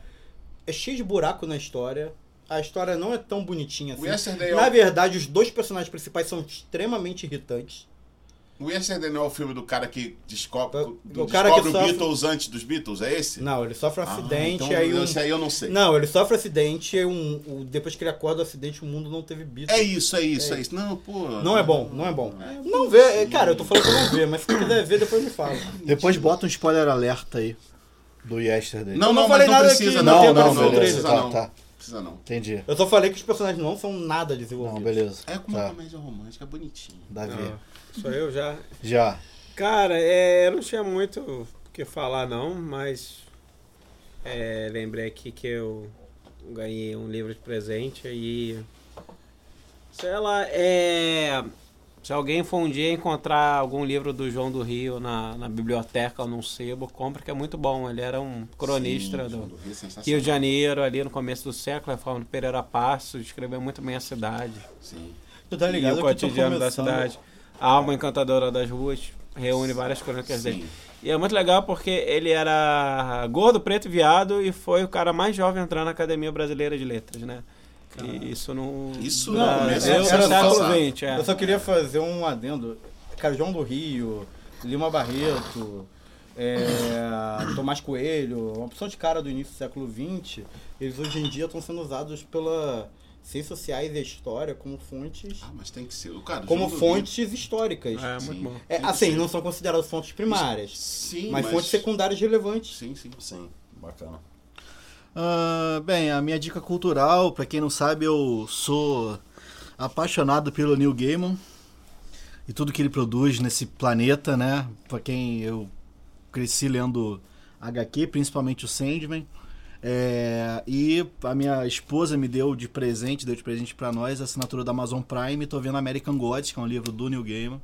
é cheio de buraco na história, a história não é tão bonitinha assim. É Na o- verdade, os dois personagens principais são extremamente irritantes. O Yesterday não é o filme do cara que descobre, O- do, o cara que descobre o sofre- Beatles antes dos Beatles, é esse? Não, ele sofre um Ah, acidente, então aí um... esse aí eu não sei. Não, ele sofre um acidente e um, o- depois que ele acorda do acidente, o mundo não teve Beatles. É isso, é isso, é, isso. Não, pô. Não é bom, não é bom. Não vê, é, cara, eu tô falando pra não ver, mas se quiser ver, depois me fala. Depois bota um spoiler alerta aí do Yesterday. Não, não, não mas falei não nada precisa, que não. não não, tem não, aparecido no beleza. trailer. Tá, não. tá. Precisa não. Entendi. Eu só falei que os personagens não são nada desenvolvidos. Não, beleza. É como uma Tá. comédia romântica, bonitinho. Davi. Sou eu já. Já. Cara, é, eu não tinha muito o que falar não, mas é, lembrei aqui que eu ganhei um livro de presente e sei lá, é se alguém for um dia encontrar algum livro do João do Rio na, na biblioteca ou num sebo, compra que é muito bom. Ele era um cronista Sim, do do Rio é. Rio de Janeiro, ali no começo do século, a forma do Pereira Passos, escreveu muito bem a cidade. Sim. Tu tá ligado e o tô cotidiano da cidade. A alma encantadora das ruas reúne várias crônicas dele. Sim. E é muito legal porque ele era gordo, preto e viado e foi o cara mais jovem a entrar na Academia Brasileira de Letras, né? E isso não. Isso Não, passado. XX, é. Eu só queria fazer um adendo. Cara, João do Rio, Lima Barreto, é, Tomás Coelho, uma opção de cara do início do século XX, eles hoje em dia estão sendo usados pela ciências sociais e história como fontes, Ah, mas tem que ser. Cara, como fontes históricas. É, muito bom. É, assim, não são consideradas fontes primárias, Sim, mas, mas fontes secundárias relevantes. Sim, sim. Sim, bacana. Ah, bem, a minha dica cultural, pra quem não sabe, eu sou apaixonado pelo Neil Gaiman e tudo que ele produz nesse planeta, né? Pra quem eu cresci lendo HQ, principalmente o Sandman. É, e a minha esposa me deu de presente, deu de presente pra nós a assinatura da Amazon Prime. Tô vendo American Gods, que é um livro do Neil Gaiman.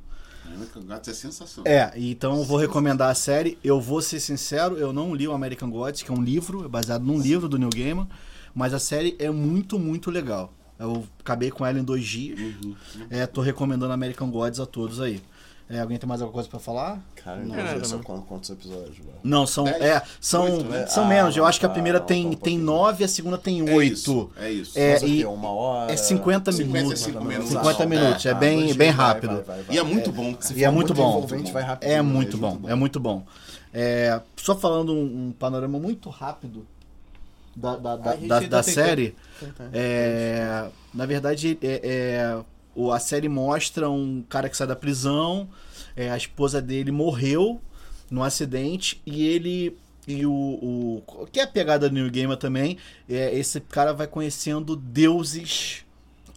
American Gods é sensacional. É, então eu vou recomendar a série. Eu vou ser sincero, eu não li o American Gods, que é um livro, é baseado num livro do Neil Gaiman, mas a série é muito, muito legal. Eu acabei com ela em dois dias. É, tô recomendando American Gods a todos aí. É, alguém tem mais alguma coisa pra falar? Cara, Não, não, são não. quantos, quantos episódios, velho? Não, são. Dez? É, são, Oito, né? são Ah, menos. Eu acho que a tá, primeira não, tem, tá um tem pouquinho. nove, a segunda tem É oito. isso, é isso. É, Mas o e quê? Uma hora? é 50 55 minutos. minutos. 50 É, minutos, é, Ah, bem, bem rápido. vai, vai, vai. E é muito bom. E é muito bom. rapidinho, É né? muito bom, é muito bom. É, só falando um, um panorama muito rápido da, da, da, da- tem série, é, na verdade, é, é, o- a série mostra um cara que sai da prisão, é, a esposa dele morreu num acidente e ele. E o, o. Que é a pegada do New Gamer também, é, esse cara vai conhecendo deuses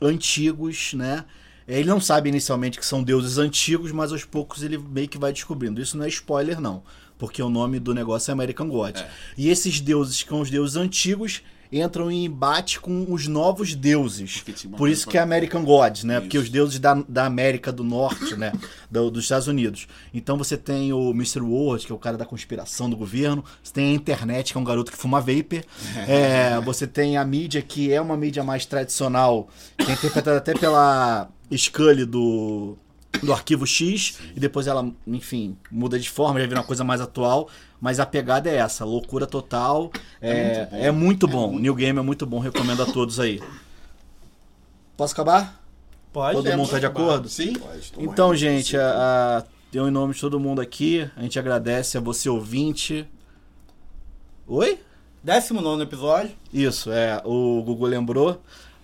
antigos, né? É, Ele não sabe inicialmente que são deuses antigos, mas aos poucos ele meio que vai descobrindo. Isso não é spoiler, não. Porque o nome do negócio é American God. E esses deuses, que são os deuses antigos, entram em embate com os novos deuses. Porque Por isso que é American Gods, né? Porque Isso. os deuses da, da América do Norte, né? Do- dos Estados Unidos. Então você tem o Mr. World, que é o cara da conspiração do governo. Você tem a internet, que é um garoto que fuma vapor. É, você tem a mídia, que é uma mídia mais tradicional, que é interpretada até pela Scully do, do Arquivo X. E depois ela, enfim, muda de forma, já vira uma coisa mais atual. Mas a pegada é essa, loucura total. É, é muito bom. New Game é muito bom, recomendo a todos aí. Posso acabar? Pode. Todo é, mundo tá de acordo? Sim. Pode, Então, gente, a, a- eu em nome de todo mundo aqui, a gente agradece a você ouvinte. Oi? 19 episódio. Isso, é, o Gugu lembrou.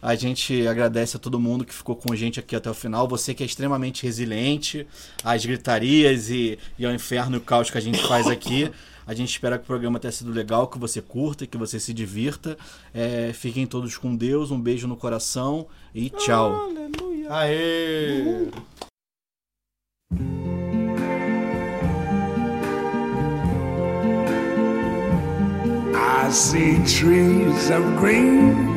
A gente agradece a todo mundo que ficou com a gente aqui até o final. Você que é extremamente resiliente às gritarias e, e ao inferno e o caos que a gente faz aqui. A gente espera que o programa tenha sido legal, que você curta, que você se divirta. É, fiquem todos com Deus, um beijo no coração e tchau. Aê! I see trees of green,